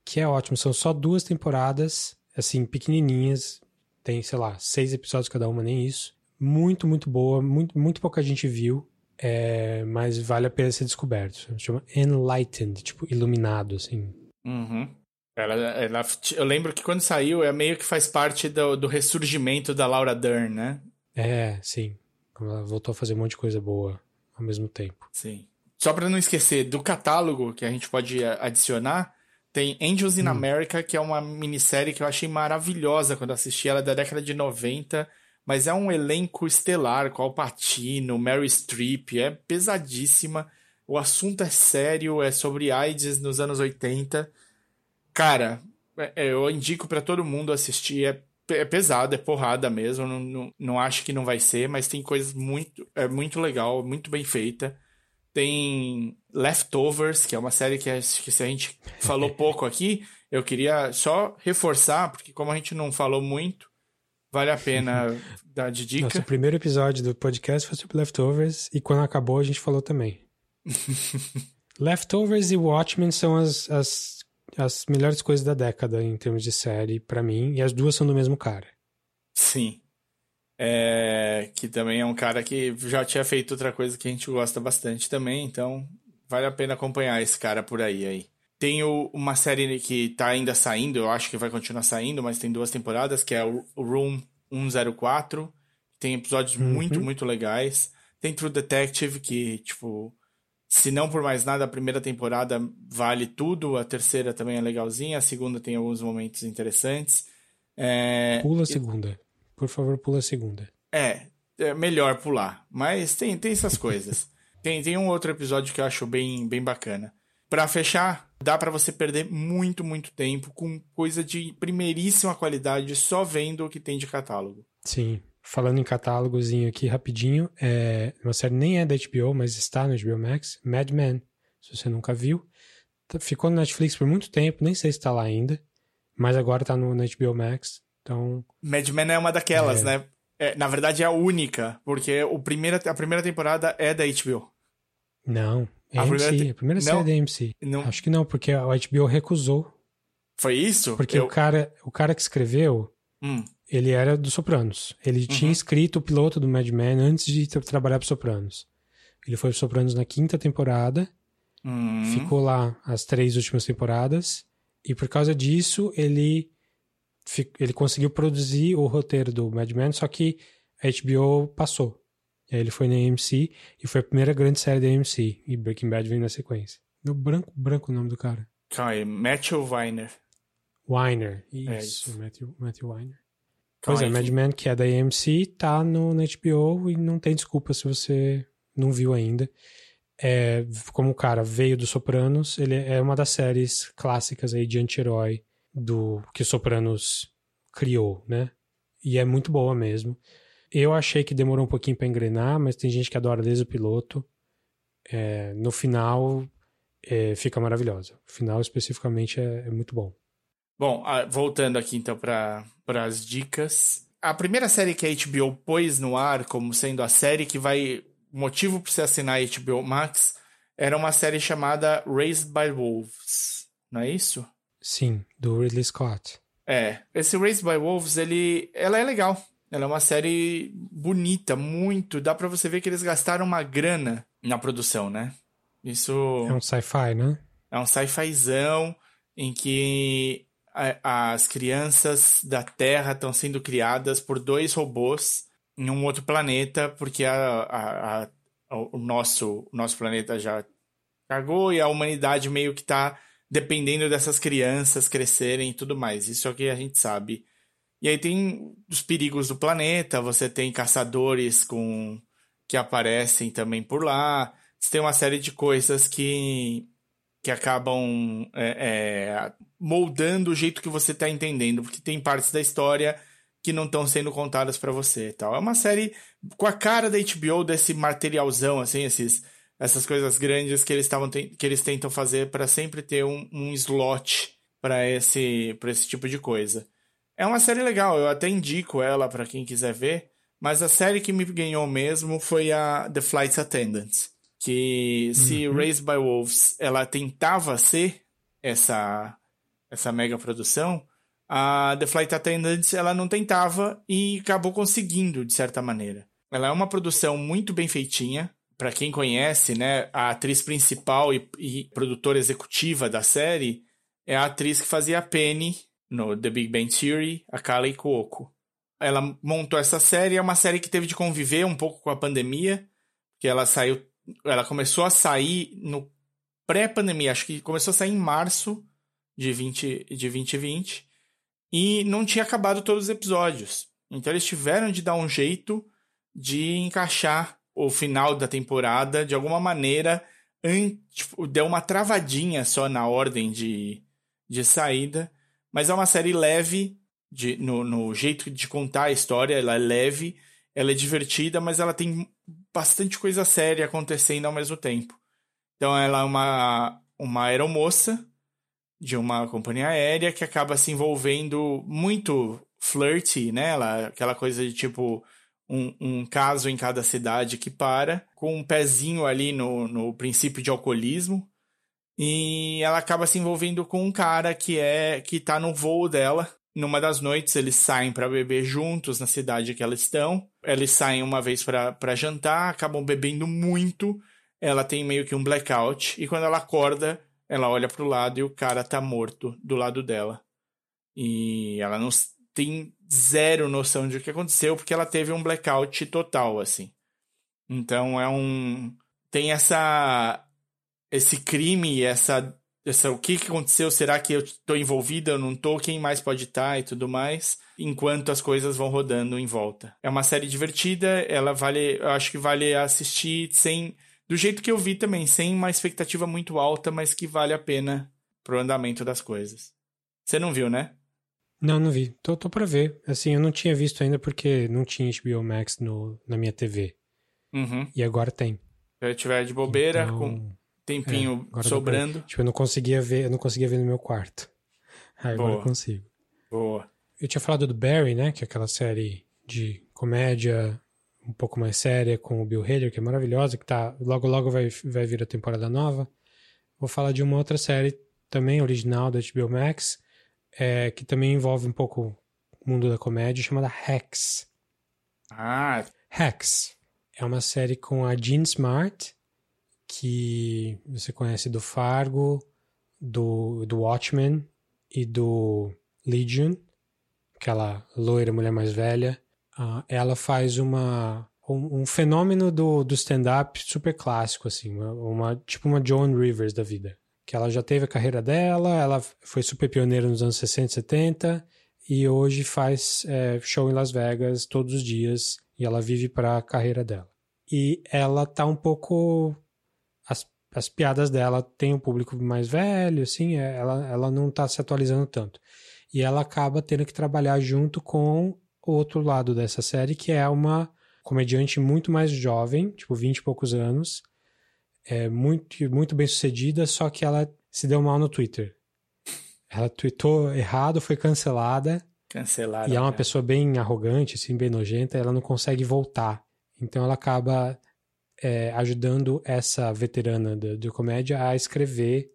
que é ótimo. São só duas temporadas, assim, pequenininhas, tem, sei lá, seis episódios cada uma, nem isso. Muito, muito boa, muito, muito pouca gente viu. É, mas vale a pena ser descoberto. Chama Enlightened, tipo, iluminado, assim. Uhum. Ela, ela, eu lembro que quando saiu, é meio que faz parte do, do ressurgimento da Laura Dern, né? É, sim. Ela voltou a fazer um monte de coisa boa ao mesmo tempo. Sim. Só para não esquecer, do catálogo que a gente pode adicionar, tem Angels in hum. America, que é uma minissérie que eu achei maravilhosa quando assisti. Ela é da década de 90 mas é um elenco estelar com Al Pacino, Mary Streep, é pesadíssima. O assunto é sério, é sobre AIDS nos anos 80. Cara, é, é, eu indico para todo mundo assistir. É, é, pesado, é porrada mesmo. Não, não, não, acho que não vai ser, mas tem coisas muito. É muito legal, muito bem feita. Tem Leftovers, que é uma série que, que se a gente falou pouco aqui, eu queria só reforçar, porque como a gente não falou muito, Vale a pena dar de dica. Nosso primeiro episódio do podcast foi sobre Leftovers e quando acabou a gente falou também. Leftovers e Watchmen são as, as, as melhores coisas da década em termos de série para mim e as duas são do mesmo cara. Sim. É, que também é um cara que já tinha feito outra coisa que a gente gosta bastante também, então vale a pena acompanhar esse cara por aí aí. Tem uma série que tá ainda saindo, eu acho que vai continuar saindo, mas tem duas temporadas, que é o Room 104. Tem episódios uhum. muito, muito legais. Tem True Detective, que, tipo, se não por mais nada, a primeira temporada vale tudo, a terceira também é legalzinha, a segunda tem alguns momentos interessantes. É... Pula a segunda. Por favor, pula a segunda. É, é melhor pular. Mas tem, tem essas coisas. tem, tem um outro episódio que eu acho bem, bem bacana. Para fechar, dá para você perder muito, muito tempo com coisa de primeiríssima qualidade só vendo o que tem de catálogo. Sim. Falando em catálogozinho aqui rapidinho, é uma série nem é da HBO, mas está no HBO Max, Mad Men. Se você nunca viu, tá, ficou no Netflix por muito tempo, nem sei se está lá ainda, mas agora está no, no HBO Max. Então, Mad Men é uma daquelas, é... né? É, na verdade é a única, porque o primeira, a primeira temporada é da HBO. Não, a AMC, primeira, a primeira série da AMC. Não. Acho que não, porque a HBO recusou. Foi isso? Porque Eu... o, cara, o cara que escreveu, hum. ele era do Sopranos. Ele uhum. tinha escrito o piloto do Mad Men antes de trabalhar pro Sopranos. Ele foi pro Sopranos na quinta temporada, uhum. ficou lá as três últimas temporadas, e por causa disso ele, ele conseguiu produzir o roteiro do Mad Men, só que a HBO passou. Aí ele foi na AMC e foi a primeira grande série da AMC. E Breaking Bad vem na sequência. Meu branco, branco o nome do cara. Calma aí, Matthew Weiner. Weiner, isso, é isso. Matthew, Matthew Weiner. Pois é, Mad Men, que é da AMC, tá no, na HBO e não tem desculpa se você não viu ainda. É, como o cara veio do Sopranos, ele é uma das séries clássicas aí de anti-herói do que o Sopranos criou, né? E é muito boa mesmo. Eu achei que demorou um pouquinho para engrenar, mas tem gente que adora desde o piloto. É, no final, é, fica maravilhosa. O final, especificamente, é, é muito bom. Bom, voltando aqui então para as dicas. A primeira série que a HBO pôs no ar como sendo a série que vai. motivo para você assinar a HBO Max era uma série chamada Raised by Wolves, não é isso? Sim, do Ridley Scott. É, esse Raised by Wolves, ele, ela é legal. Ela é uma série bonita, muito. Dá para você ver que eles gastaram uma grana na produção, né? Isso. É um sci-fi, né? É um sci-fizão em que as crianças da Terra estão sendo criadas por dois robôs em um outro planeta, porque a, a, o, nosso, o nosso planeta já cagou e a humanidade meio que está dependendo dessas crianças crescerem e tudo mais. Isso é o que a gente sabe. E aí tem os perigos do planeta, você tem caçadores com que aparecem também por lá. Você tem uma série de coisas que que acabam é, é, moldando o jeito que você está entendendo, porque tem partes da história que não estão sendo contadas para você, tal. É uma série com a cara da HBO desse materialzão, assim, esses, essas coisas grandes que eles estavam que eles tentam fazer para sempre ter um, um slot para esse para esse tipo de coisa. É uma série legal, eu até indico ela para quem quiser ver, mas a série que me ganhou mesmo foi a The Flight Attendants que se uhum. Raised by Wolves ela tentava ser essa essa mega produção, a The Flight Attendants ela não tentava e acabou conseguindo de certa maneira. Ela é uma produção muito bem feitinha. Para quem conhece, né, a atriz principal e, e, produtora executiva da série é a atriz que fazia a Penny no The Big Bang Theory, a Kalei Cuoco. Ela montou essa série, é uma série que teve de conviver um pouco com a pandemia, que ela saiu ela começou a sair no pré-pandemia, acho que começou a sair em março de, 20, de 2020 e não tinha acabado todos os episódios. Então eles tiveram de dar um jeito de encaixar o final da temporada de alguma maneira. Tipo, deu uma travadinha só na ordem de, de saída, mas é uma série leve de, no, no jeito de contar a história. Ela é leve, ela é divertida, mas ela tem bastante coisa séria acontecendo ao mesmo tempo. Então ela é uma, uma aeromoça de uma companhia aérea que acaba se envolvendo muito flirty, né? Ela, aquela coisa de tipo um, um caso em cada cidade que para, com um pezinho ali no, no princípio de alcoolismo. E ela acaba se envolvendo com um cara que é que tá no voo dela numa das noites, eles saem para beber juntos na cidade que elas estão. Eles saem uma vez para jantar, acabam bebendo muito. Ela tem meio que um blackout. E quando ela acorda, ela olha pro lado e o cara tá morto do lado dela. E ela não tem zero noção de o que aconteceu, porque ela teve um blackout total, assim. Então é um. Tem essa. Esse crime, essa essa, o que, que aconteceu, será que eu estou envolvida, eu não estou, quem mais pode estar tá, e tudo mais, enquanto as coisas vão rodando em volta. É uma série divertida, ela vale, eu acho que vale assistir sem, do jeito que eu vi também, sem uma expectativa muito alta, mas que vale a pena pro andamento das coisas. Você não viu, né? Não, não vi. Tô, tô pra ver. Assim, eu não tinha visto ainda porque não tinha HBO Max no, na minha TV. Uhum. E agora tem. Se eu tiver de bobeira, então... com tempinho é, sobrando. tipo, eu não conseguia ver, eu não conseguia ver no meu quarto. Aí agora eu consigo. Boa. Eu tinha falado do Barry, né? Que é aquela série de comédia um pouco mais séria com o Bill Hader, que é maravilhosa, que tá logo logo vai, vai vir a temporada nova. Vou falar de uma outra série também original da HBO Max, é, que também envolve um pouco o mundo da comédia, chamada Hacks. Ah, Hacks é uma série com a Jean Smart que você conhece do Fargo, do, do Watchmen e do Legion, aquela loira mulher mais velha. Uh, ela faz uma um, um fenômeno do, do stand-up super clássico, assim, uma, uma, tipo uma Joan Rivers da vida. Que ela já teve a carreira dela, ela foi super pioneira nos anos 60 e 70, e hoje faz é, show em Las Vegas todos os dias e ela vive para a carreira dela. E ela tá um pouco as, as piadas dela tem um público mais velho, assim, é, ela, ela não tá se atualizando tanto. E ela acaba tendo que trabalhar junto com o outro lado dessa série, que é uma comediante muito mais jovem, tipo 20 e poucos anos, é muito, muito bem sucedida, só que ela se deu mal no Twitter. Ela tweetou errado, foi cancelada. Cancelada. E é uma né? pessoa bem arrogante, assim, bem nojenta, ela não consegue voltar. Então ela acaba é, ajudando essa veterana de, de, comédia a escrever.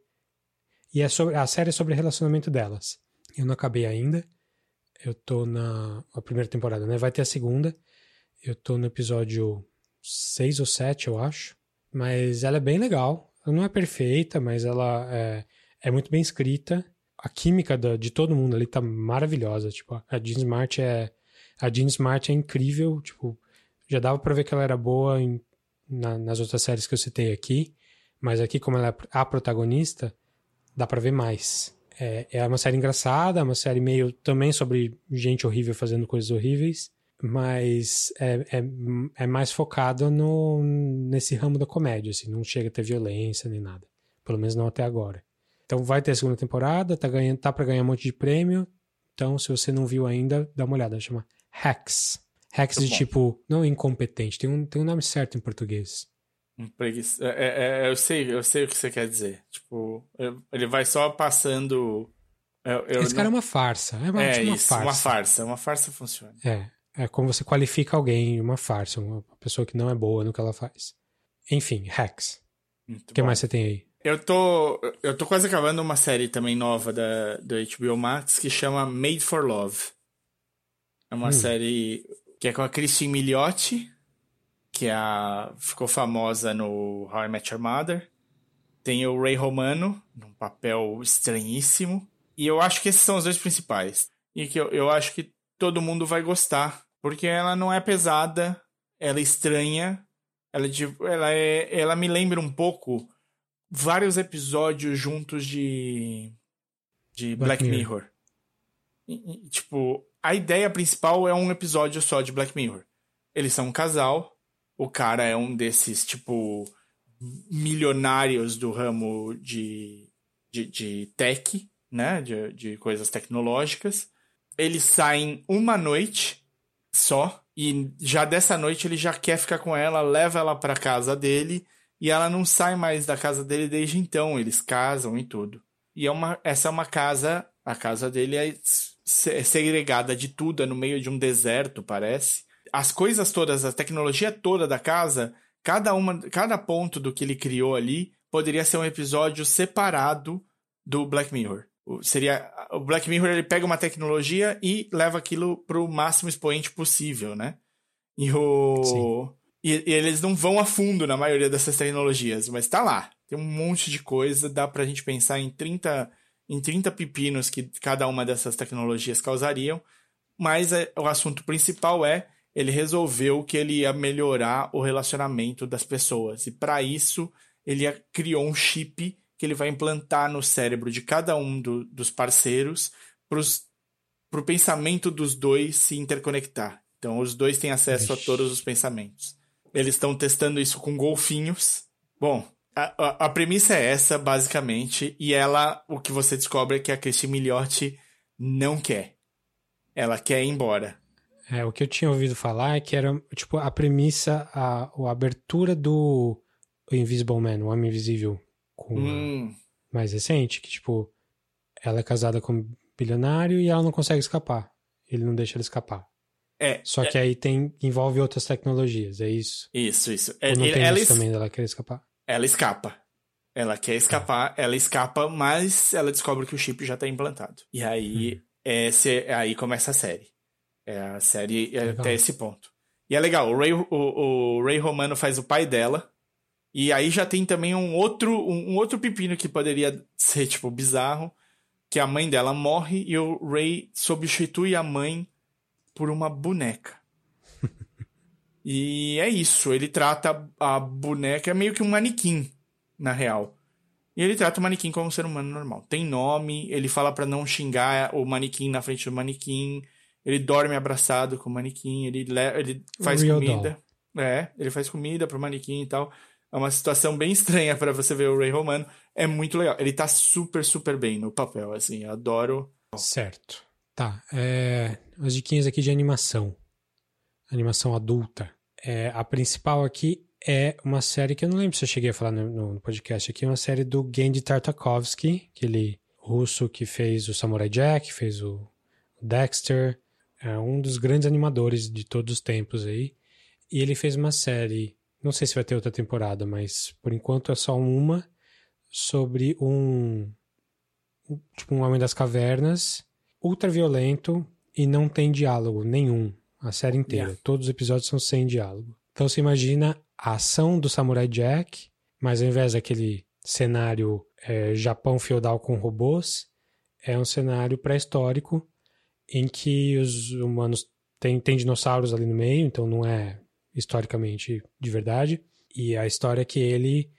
E é sobre, a série é sobre o relacionamento delas. Eu não acabei ainda. Eu tô na a primeira temporada, né? Vai ter a segunda. Eu tô no episódio 6 ou 7, eu acho. Mas ela é bem legal. Ela não é perfeita, mas ela é, é muito bem escrita a química da, de todo mundo ali tá maravilhosa. Tipo, a Jean Smart é. A Jean Smart é incrível. Tipo, já dava pra ver que ela era boa em, na, nas outras séries que eu citei aqui. Mas aqui, como ela é a protagonista, dá pra ver mais. É, é uma série engraçada, uma série meio também sobre gente horrível fazendo coisas horríveis. Mas é, é, é mais focado no, nesse ramo da comédia, assim, não chega a ter violência nem nada. Pelo menos não até agora. Então vai ter a segunda temporada, tá, ganhando, tá pra ganhar um monte de prêmio. Então, se você não viu ainda, dá uma olhada. Chama Hacks. Hacks Muito de bom. tipo, não incompetente, tem um, tem um nome certo em português. Preguiça. É, é, é, eu sei, eu sei o que você quer dizer. Tipo, ele vai só passando. Eu, eu Esse não... cara é uma farsa. É, uma, é uma isso, farsa. uma farsa. Uma farsa funciona. É. É como você qualifica alguém, uma farsa, uma pessoa que não é boa no que ela faz. Enfim, hacks. O que bom. mais você tem aí? Eu tô, eu tô quase acabando uma série também nova da, do HBO Max que chama Made for Love. É uma hum. série que é com a Christine Milioti, que é a, ficou famosa no How I Met Your Mother. Tem o Ray Romano, num papel estranhíssimo. E eu acho que esses são os dois principais. E que eu, eu acho que todo mundo vai gostar. Porque ela não é pesada, ela é estranha, ela, é, ela, é, ela me lembra um pouco vários episódios juntos de, de Black, Black Mirror. Mirror. E, e, tipo, a ideia principal é um episódio só de Black Mirror. Eles são um casal, o cara é um desses, tipo, milionários do ramo de, de, de tech, né? De, de coisas tecnológicas. Eles saem uma noite só, e já dessa noite ele já quer ficar com ela, leva ela para casa dele e ela não sai mais da casa dele desde então. Eles casam e tudo. E é uma, essa é uma casa, a casa dele é segregada de tudo, é no meio de um deserto, parece. As coisas todas, a tecnologia toda da casa, cada uma, cada ponto do que ele criou ali poderia ser um episódio separado do Black Mirror. Seria o Black Mirror ele pega uma tecnologia e leva aquilo para o máximo expoente possível, né? E o. E, e, eles não vão a fundo na maioria dessas tecnologias, mas tá lá. Tem um monte de coisa, dá pra gente pensar em 30, em 30 pepinos que cada uma dessas tecnologias causariam, mas é, o assunto principal é ele resolveu que ele ia melhorar o relacionamento das pessoas. E para isso, ele criou um chip que ele vai implantar no cérebro de cada um do, dos parceiros para o pensamento dos dois se interconectar. Então, os dois têm acesso Ixi. a todos os pensamentos. Eles estão testando isso com golfinhos. Bom, a, a, a, premissa é essa, basicamente, e ela, o que você descobre é que a Christine Milioti não quer. Ela quer ir embora. É, o que eu tinha ouvido falar é que era, tipo, a premissa, a, a abertura do Invisible Man, o Homem Invisível, com hum. mais recente, que, tipo, ela é casada com um bilionário e ela não consegue escapar. Ele não deixa ela escapar. É. Só é, que aí tem envolve outras tecnologias, é isso? Isso, isso. Ou não tem ela isso também dela querer escapar? Ela escapa. Ela quer escapar, ela escapa, mas ela descobre que o chip já está implantado. E aí, hum. esse, aí começa a série. É a série é até esse ponto. E é legal, o Ray, o, o Ray Romano faz o pai dela. E aí já tem também um outro, um, um outro pepino que poderia ser, tipo, bizarro. Que a mãe dela morre e o Ray substitui a mãe por uma boneca. E é isso, ele trata a boneca é meio que um manequim, na real. E ele trata o manequim como um ser humano normal. Tem nome, ele fala para não xingar o manequim na frente do manequim. Ele dorme abraçado com o manequim, ele, ele faz Real comida. Doll. É, ele faz comida pro manequim e tal. É uma situação bem estranha para você ver o Ray Romano. É muito legal. Ele tá super, super bem no papel, assim. Eu adoro. Certo. Tá. É... As diquinhas aqui de animação. Animação adulta. É, a principal aqui é uma série que eu não lembro se eu cheguei a falar no, no podcast aqui. É uma série do Gendy Tartakovsky, aquele russo que fez o Samurai Jack, fez o Dexter. É um dos grandes animadores de todos os tempos aí. E ele fez uma série não sei se vai ter outra temporada, mas por enquanto é só uma sobre um tipo um homem das cavernas ultra violento e não tem diálogo nenhum a série inteira. Yeah. Todos os episódios são sem diálogo. Então você imagina a ação do Samurai Jack, mas ao invés daquele cenário é, Japão feudal com robôs, é um cenário pré-histórico em que os humanos têm, têm dinossauros ali no meio, então não é historicamente de verdade. E a história é que ele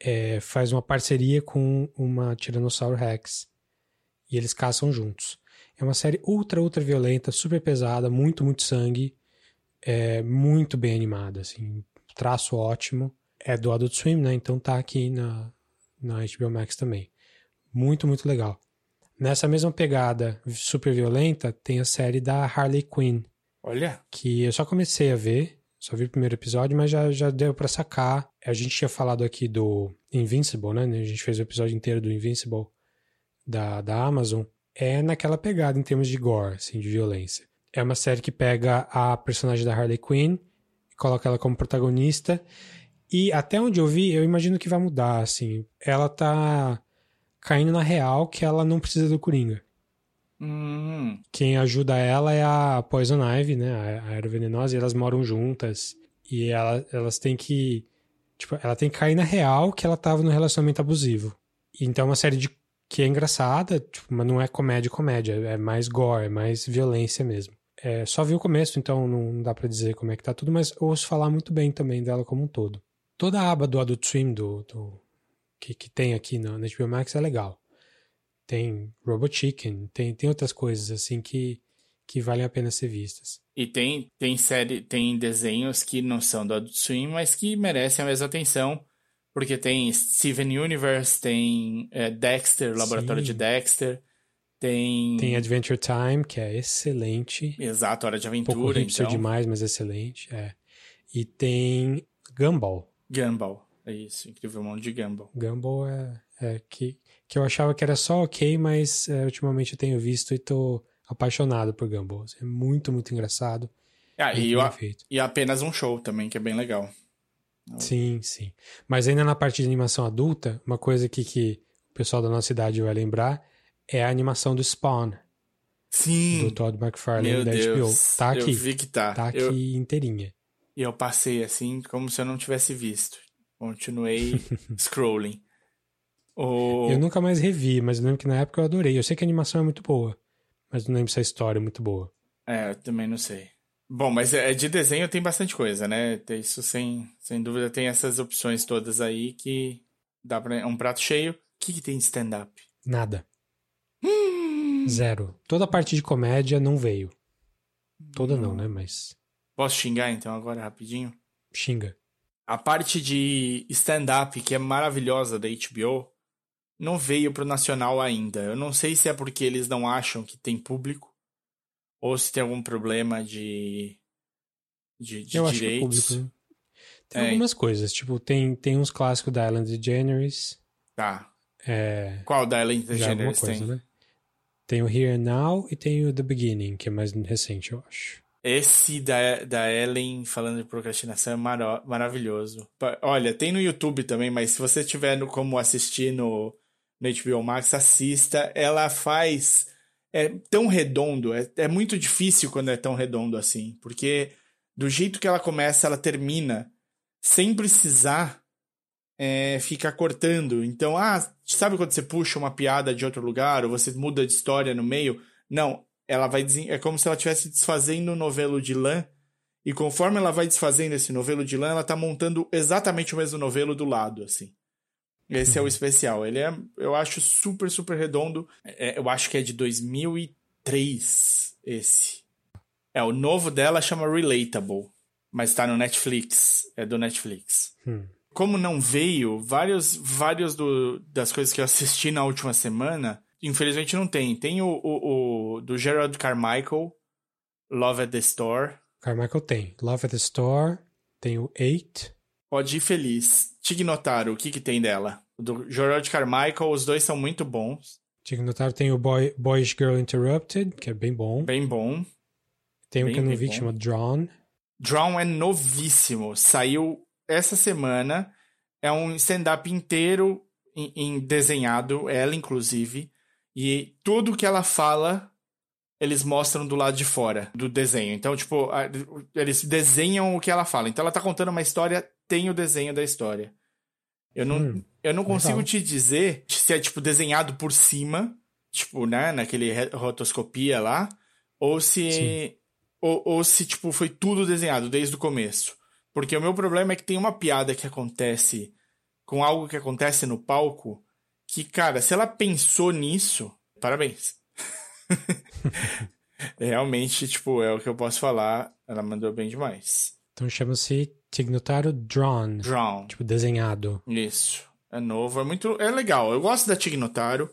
é, faz uma parceria com uma Tiranossauro Rex. E eles caçam juntos. É uma série ultra, ultra violenta, super pesada, muito, muito sangue. É muito bem animada, assim. Traço ótimo. É do Adult Swim, né? Então tá aqui na, na HBO Max também. Muito, muito legal. Nessa mesma pegada super violenta, tem a série da Harley Quinn. Olha. Que eu só comecei a ver. Só vi o primeiro episódio, mas já, já deu para sacar. A gente tinha falado aqui do Invincible, né? A gente fez o episódio inteiro do Invincible da, da Amazon. É naquela pegada em termos de gore, assim, de violência. É uma série que pega a personagem da Harley Quinn, coloca ela como protagonista. E até onde eu vi, eu imagino que vai mudar, assim. Ela tá caindo na real que ela não precisa do Coringa. Hum. Quem ajuda ela é a Poison Ivy, né? A Aero Venenosa, e elas moram juntas. E ela, elas têm que. Tipo, ela tem que cair na real que ela tava no relacionamento abusivo. Então é uma série de que é engraçada, tipo, mas não é comédia comédia, é mais gore, é mais violência mesmo. É, só vi o começo, então não dá para dizer como é que tá tudo, mas ouço falar muito bem também dela como um todo. Toda a aba do Adult Swim do, do que, que tem aqui na, na HBO Max é legal tem Robot Chicken, tem, tem outras coisas assim que, que valem a pena ser vistas. E tem, tem série, tem desenhos que não são do Adult Swim, mas que merecem a mesma atenção. Porque tem Steven Universe, tem é, Dexter, Laboratório Sim. de Dexter, tem... Tem Adventure Time, que é excelente. Exato, Hora de Aventura, um pouco então. demais, mas excelente, é. E tem Gumball. Gumball, é isso, Incrível Mundo de Gumball. Gumball é, é que que eu achava que era só ok, mas é, ultimamente eu tenho visto e tô apaixonado por Gumball. É muito, muito engraçado. Ah, muito e, o, e apenas um show também, que é bem legal. Sim, sim. Mas ainda na parte de animação adulta, uma coisa que, que o pessoal da nossa idade vai lembrar é a animação do Spawn. Sim. Do Todd McFarlane Meu da Deus. HBO. Tá aqui. Eu vi que tá. Tá aqui eu... inteirinha. E eu passei assim, como se eu não tivesse visto. Continuei scrolling. O... Eu nunca mais revi, mas eu lembro que na época eu adorei. Eu sei que a animação é muito boa, mas não lembro se a história é muito boa. É, eu também não sei. Bom, mas é, de desenho tem bastante coisa, né? Isso sem, sem dúvida tem essas opções todas aí que dá pra. É um prato cheio. O que, que tem de stand-up? Nada. Zero. Toda a parte de comédia não veio. Toda não, não né? Mas. Posso xingar então agora rapidinho? Xinga. A parte de stand-up que é maravilhosa da HBO não veio pro nacional ainda. Eu não sei se é porque eles não acham que tem público ou se tem algum problema de de, de Eu direitos. Acho que é público, né? Tem é. algumas coisas, tipo, tem, tem uns clássicos da Ellen DeGeneres. Tá. É, Qual da Ellen DeGeneres coisa, tem? Né? Tem o Here and Now e tem o The Beginning, que é mais recente, eu acho. Esse da, da Ellen falando de procrastinação é mar maravilhoso. Olha, tem no YouTube também, mas se você tiver no, como assistir no, no HBO Max, assista. Ela faz. É tão redondo, é, é muito difícil quando é tão redondo assim, porque do jeito que ela começa, ela termina sem precisar é, ficar cortando. Então, ah, sabe quando você puxa uma piada de outro lugar ou você muda de história no meio? Não, ela vai é como se ela estivesse desfazendo um novelo de lã e conforme ela vai desfazendo esse novelo de lã, ela tá montando exatamente o mesmo novelo do lado, assim. Esse uhum. é o especial. Ele é, eu acho super, super redondo. É, eu acho que é de 2003, esse. É, o novo dela chama Relatable, mas tá no Netflix. É do Netflix. Hum. Como não veio, vários, vários do, das coisas que eu assisti na última semana, infelizmente não tem. Tem o, o, o do Gerald Carmichael, Love at the Store. Carmichael tem. Love at the Store, tem o Eight. Pode ir feliz. Tignotaro, o que que tem dela? Do Gerard Carmichael, os dois são muito bons. Tignotaro tem o Boy, Boyish Girl Interrupted, que é bem bom. Bem bom. Tem bem, um que eu não vi que chama Drawn. Drawn é novíssimo. Saiu essa semana. É um stand-up inteiro em, em desenhado, ela inclusive. E tudo que ela fala eles mostram do lado de fora do desenho. Então, tipo, eles desenham o que ela fala. Então, ela tá contando uma história, tem o desenho da história. Eu não, hum, eu não consigo te dizer se é, tipo, desenhado por cima, tipo, né, naquele rotoscopia lá, ou se, ou, ou se, tipo, foi tudo desenhado desde o começo. Porque o meu problema é que tem uma piada que acontece com algo que acontece no palco que, cara, se ela pensou nisso, parabéns. Realmente, tipo, é o que eu posso falar. Ela mandou bem demais. Então chama-se Tignotaro Drawn. Drawn. Tipo, desenhado. Isso. É novo, é muito. É legal. Eu gosto da Tignotaro.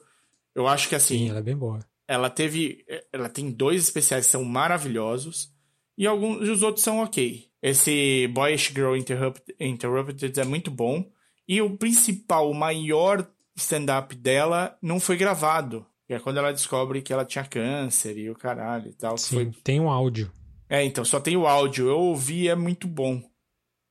Eu acho que assim. Sim, ela é bem boa. Ela teve. Ela tem dois especiais que são maravilhosos. E alguns os outros são ok. Esse Boyish Girl Interrupted, Interrupted é muito bom. E o principal, o maior stand-up dela não foi gravado. Que é quando ela descobre que ela tinha câncer e o caralho e tal. Sim, foi... tem um áudio. É, então, só tem o áudio. Eu ouvi é muito bom.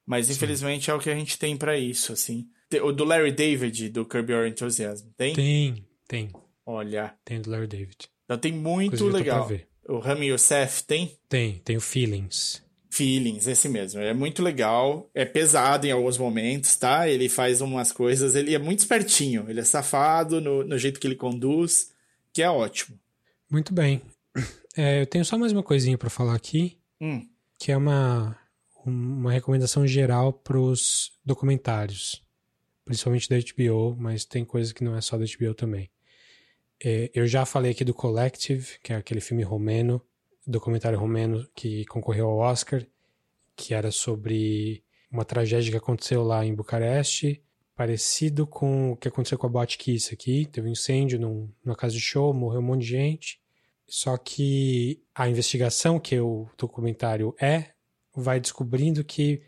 Mas infelizmente Sim. é o que a gente tem para isso, assim. O do Larry David, do Curb Your Enthusiasm, tem? Tem, tem. Olha. Tem do Larry David. Então tem muito Inclusive, legal. O Rami Youssef tem? Tem, tem o Feelings. Feelings, esse mesmo. É muito legal. É pesado em alguns momentos, tá? Ele faz umas coisas. Ele é muito espertinho. Ele é safado no, no jeito que ele conduz que é ótimo. Muito bem. É, eu tenho só mais uma coisinha para falar aqui, hum. que é uma, uma recomendação geral para os documentários, principalmente da HBO, mas tem coisa que não é só da HBO também. É, eu já falei aqui do Collective, que é aquele filme romeno, documentário romeno que concorreu ao Oscar, que era sobre uma tragédia que aconteceu lá em Bucareste, parecido com o que aconteceu com a Botkiss aqui. Teve um incêndio num, numa casa de show, morreu um monte de gente. Só que a investigação que o documentário é, vai descobrindo que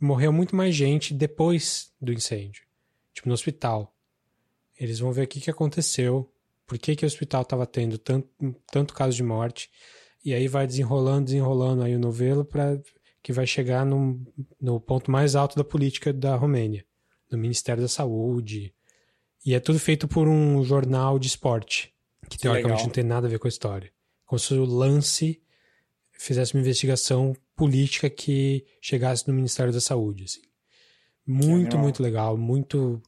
morreu muito mais gente depois do incêndio. Tipo, no hospital. Eles vão ver o que, que aconteceu, por que, que o hospital estava tendo tanto, tanto caso de morte. E aí vai desenrolando, desenrolando aí o novelo para que vai chegar no, no ponto mais alto da política da Romênia no Ministério da Saúde. E é tudo feito por um jornal de esporte, que teoricamente não tem nada a ver com a história. Como se o lance fizesse uma investigação política que chegasse no Ministério da Saúde. Assim. Muito, muito legal. Muito.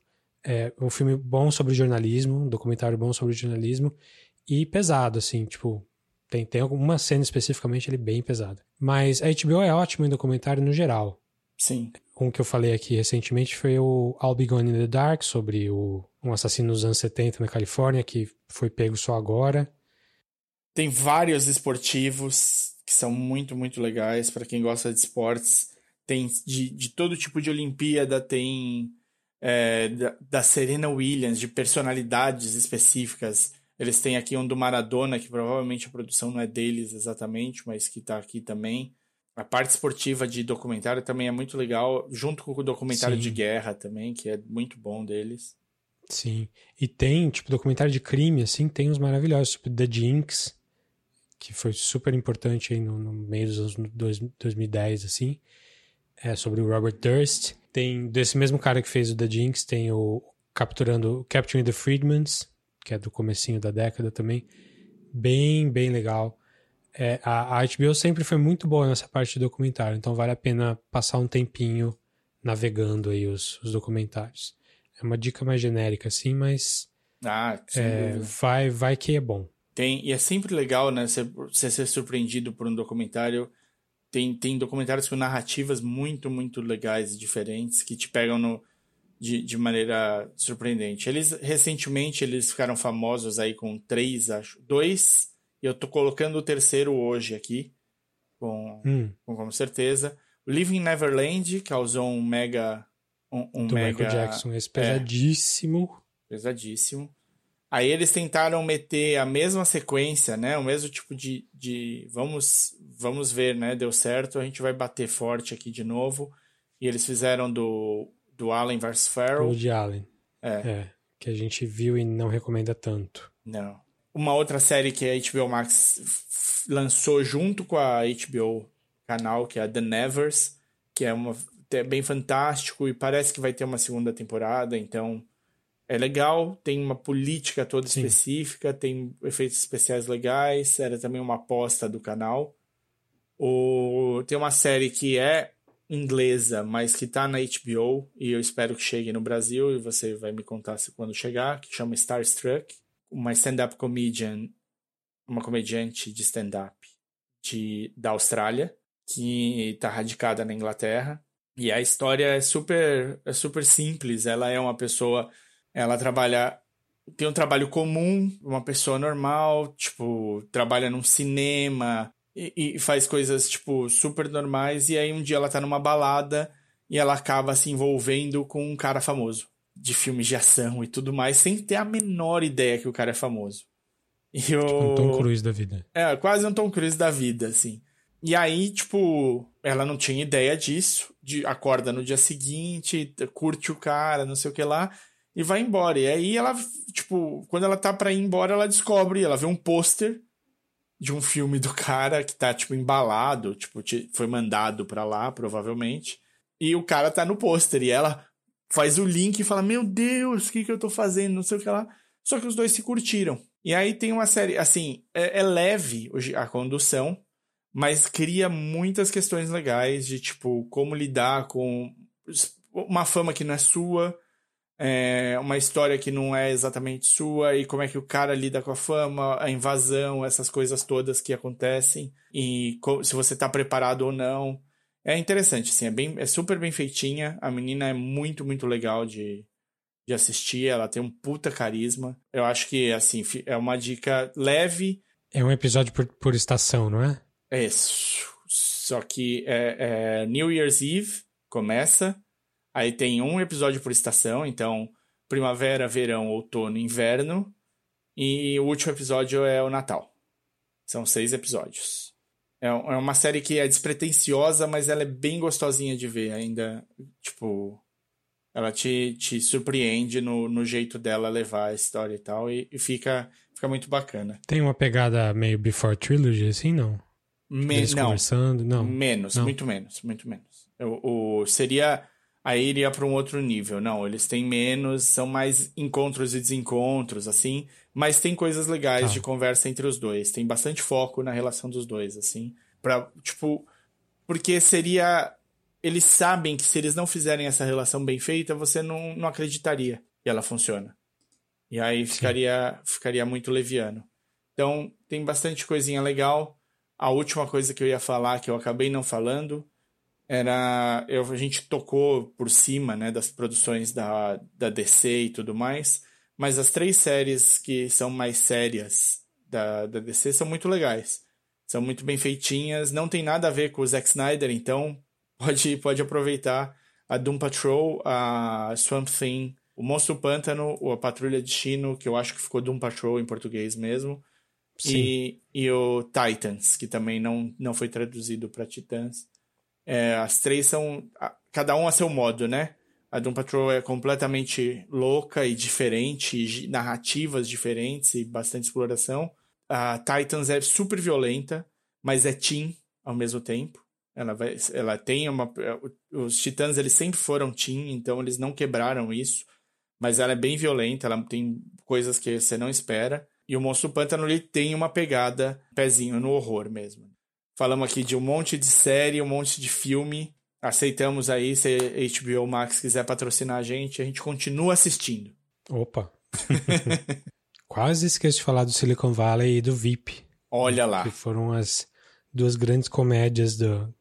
É, um filme bom sobre jornalismo, um documentário bom sobre jornalismo e pesado, assim, tipo. Tem, tem alguma cena especificamente ele bem pesada. Mas a HBO é ótima em documentário no geral. Sim. Um que eu falei aqui recentemente foi o I'll Be Gone in the Dark, sobre o, um assassino nos anos 70 na Califórnia, que foi pego só agora. Tem vários esportivos que são muito, muito legais para quem gosta de esportes. Tem de, de todo tipo de Olimpíada, tem é, da, da Serena Williams, de personalidades específicas. Eles têm aqui um do Maradona, que provavelmente a produção não é deles exatamente, mas que está aqui também. A parte esportiva de documentário também é muito legal, junto com o documentário Sim. de guerra também, que é muito bom deles. Sim. E tem, tipo, documentário de crime, assim, tem uns maravilhosos, tipo The Jinx, que foi super importante aí no, no meio dos anos dois, 2010, assim. É sobre o Robert Durst. Tem, desse mesmo cara que fez o The Jinx, tem o Capturando, Capturing the Freedmans, que é do comecinho da década também. Bem, bem legal. É, a, a HBO sempre foi muito boa nessa parte de documentário, então vale a pena passar um tempinho navegando aí os, os documentários. É uma dica mais genérica, assim, mas ah, é, vai, vai que é bom. Tem, e é sempre legal, né, você ser surpreendido por um documentário. Tem, tem documentários com narrativas muito, muito legais e diferentes que te pegam no, de, de maneira surpreendente. Eles, recentemente, eles ficaram famosos aí com três, acho, dois, e eu tô colocando o terceiro hoje aqui, com, Hum, com, com certeza. O Living Neverland causou um mega... Um, um do mega Michael Jackson, esse pesadíssimo. pesadíssimo. Aí eles tentaram meter a mesma sequência, né? O mesmo tipo de, de vamos vamos ver, né? Deu certo, a gente vai bater forte aqui de novo. E eles fizeram do do Allen vs Farrell. Woody Allen. É, É, que a gente viu e não recomenda tanto. não. Uma outra série que a HBO Max lançou junto com a HBO canal, que é a The Nevers, que é uma é bem fantástico e parece que vai ter uma segunda temporada, então é legal, tem uma política toda Sim. específica, tem efeitos especiais legais, era também uma aposta do canal. O, tem uma série que é inglesa, mas que tá na HBO e eu espero que chegue no Brasil e você vai me contar se quando chegar, que chama Starstruck, uma stand-up comedian, uma comediante de stand-up de da Austrália, que tá radicada na Inglaterra. E a história é super é super simples, ela é uma pessoa ela trabalha. Tem um trabalho comum, uma pessoa normal, tipo, trabalha num cinema e, e faz coisas, tipo, super normais. E aí um dia ela tá numa balada e ela acaba se envolvendo com um cara famoso, de filmes de ação e tudo mais, sem ter a menor ideia que o cara é famoso. E o... Um Tom Cruise da vida. É, quase um Tom Cruise da vida, assim. E aí, tipo, ela não tinha ideia disso, de, acorda no dia seguinte, curte o cara, não sei o que lá, e vai embora. E aí ela, tipo, quando ela tá pra ir embora, ela descobre, ela vê um pôster de um filme do cara que tá, tipo, embalado, tipo, foi mandado pra lá, provavelmente, e o cara tá no pôster, e ela faz o link e fala, meu Deus, o que que eu tô fazendo, não sei o que lá. Só que os dois se curtiram. E aí tem uma série, assim, é, é leve a condução, mas cria muitas questões legais de, tipo, como lidar com uma fama que não é sua, é, uma história que não é exatamente sua, e como é que o cara lida com a fama, a invasão, essas coisas todas que acontecem, e se você tá preparado ou não. É interessante, assim, é, bem, é super bem feitinha, a menina é muito, muito legal de, de assistir, ela tem um puta carisma. Eu acho que, assim, é uma dica leve, É um episódio por, por estação, não é? é isso. Só que é, é New Year's Eve começa, aí tem um episódio por estação, então primavera, verão, outono, inverno, e o último episódio é o Natal. São seis episódios. É, é uma série que é despretensiosa, mas ela é bem gostosinha de ver ainda. Tipo, ela te, te surpreende no, no jeito dela levar a história e tal, e, e fica, fica muito bacana. Tem uma pegada meio Before Trilogy, assim, não? Me- Eles não, conversando, não. Menos, Não. muito menos, muito menos. O, o- seria. Aí iria para um outro nível. Não, eles têm menos, são mais encontros e desencontros, assim. Mas tem coisas legais Tá. de conversa entre os dois. Tem bastante foco na relação dos dois, assim. Pra, tipo. Porque seria. Eles sabem que se eles não fizerem essa relação bem feita, você não, não acreditaria que ela funciona. E aí ficaria, ficaria muito leviano. Então, tem bastante coisinha legal. A última coisa que eu ia falar, que eu acabei não falando, era. Eu, a gente tocou por cima né, das produções da, da DC e tudo mais, mas as três séries que são mais sérias da, da DC são muito legais. São muito bem feitinhas, não tem nada a ver com o Zack Snyder, então pode, pode aproveitar a Doom Patrol, a Swamp Thing, o Monstro Pântano, a Patrulha Destino, que eu acho que ficou Doom Patrol em português mesmo. Sim. E, e o Titans, que também não, não foi traduzido para Titãs. É, as três são. Cada um a seu modo, né? A Doom Patrol é completamente louca e diferente, e narrativas diferentes e bastante exploração. A Titans é super violenta, mas é teen ao mesmo tempo. Ela, vai, ela tem uma. Os Titãs eles sempre foram teen, então eles não quebraram isso. Mas ela é bem violenta, ela tem coisas que você não espera. E o Monstro Pântano ele tem uma pegada pezinho no horror mesmo. Falamos aqui de um monte de série, um monte de filme. Aceitamos aí, se a HBO Max quiser patrocinar a gente, a gente continua assistindo. Opa. Quase esqueci de falar do Silicon Valley e do VIP, Olha lá. que foram as duas grandes comédias do,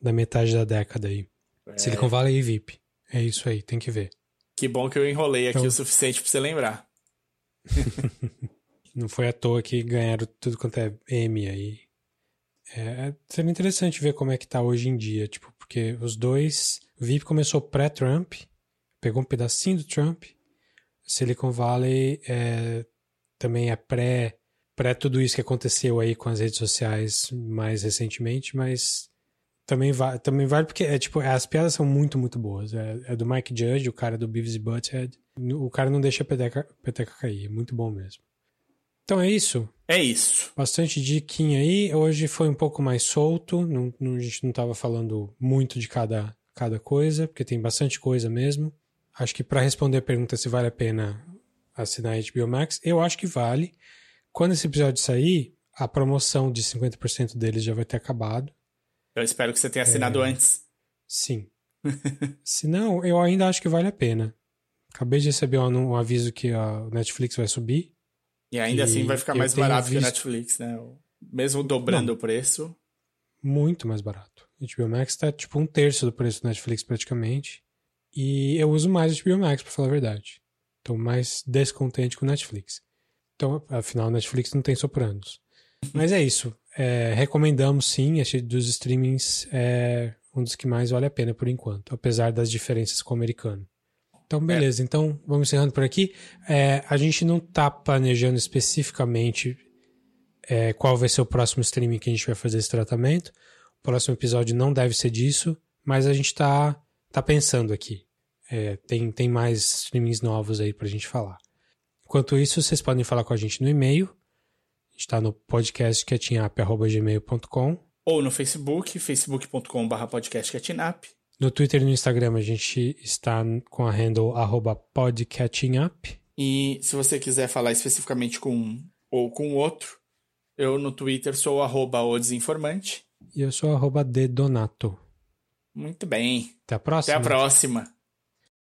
da metade da década aí. É, Silicon Valley e VIP. É isso aí, tem que ver. Que bom que eu enrolei aqui Então- o suficiente pra você lembrar. Não foi à toa que ganharam tudo quanto é M aí. É, seria interessante ver como é que tá hoje em dia, tipo, porque os dois. O VIP começou pré-Trump, pegou um pedacinho do Trump. Silicon Valley é, também é pré, pré tudo isso que aconteceu aí com as redes sociais mais recentemente, mas também, va também vale porque é, tipo, as piadas são muito, muito boas. É, é do Mike Judge, o cara do Beavis e Butthead. O cara não deixa a peteca, peteca cair, é muito bom mesmo. Então é isso. É isso. Bastante diquinha aí. Hoje foi um pouco mais solto. Não, não- a gente não estava falando muito de cada, cada coisa, porque tem bastante coisa mesmo. Acho que para responder a pergunta se vale a pena assinar a HBO Max, eu acho que vale. Quando esse episódio sair, a promoção de 50% deles já vai ter acabado. Eu espero que você tenha assinado É. antes. Sim. se não, eu ainda acho que vale a pena. Acabei de receber um, um aviso que a Netflix vai subir. E ainda assim vai ficar mais barato que o visto- Netflix, né? Mesmo dobrando Não. o preço. muito mais barato. O HBO Max tá tipo um terço do preço do Netflix praticamente. E eu uso mais o HBO Max, pra falar a verdade. Tô mais descontente com o Netflix. Então, afinal, o Netflix não tem sopranos. Mas é isso. É, recomendamos sim, esse dos streamings é um dos que mais vale a pena por enquanto, apesar das diferenças com o americano. Então, beleza. Então, vamos encerrando por aqui. É, a gente não tá planejando especificamente é, qual vai ser o próximo streaming que a gente vai fazer esse tratamento. O próximo episódio não deve ser disso, mas a gente tá, tá pensando aqui. É, tem, tem mais streamings novos aí pra gente falar. Enquanto isso, vocês podem falar com a gente no e-mail. A gente tá no podcastcatchingup.gmail.com. Ou no Facebook, facebook.com.br podcastcatchingup. No Twitter e no Instagram a gente está com a handle arroba podcatchingup. E se você quiser falar especificamente com um ou com outro, eu no Twitter sou arroba o desinformante. E eu sou arroba dedonato. Muito bem. Até a Até próxima. a próxima.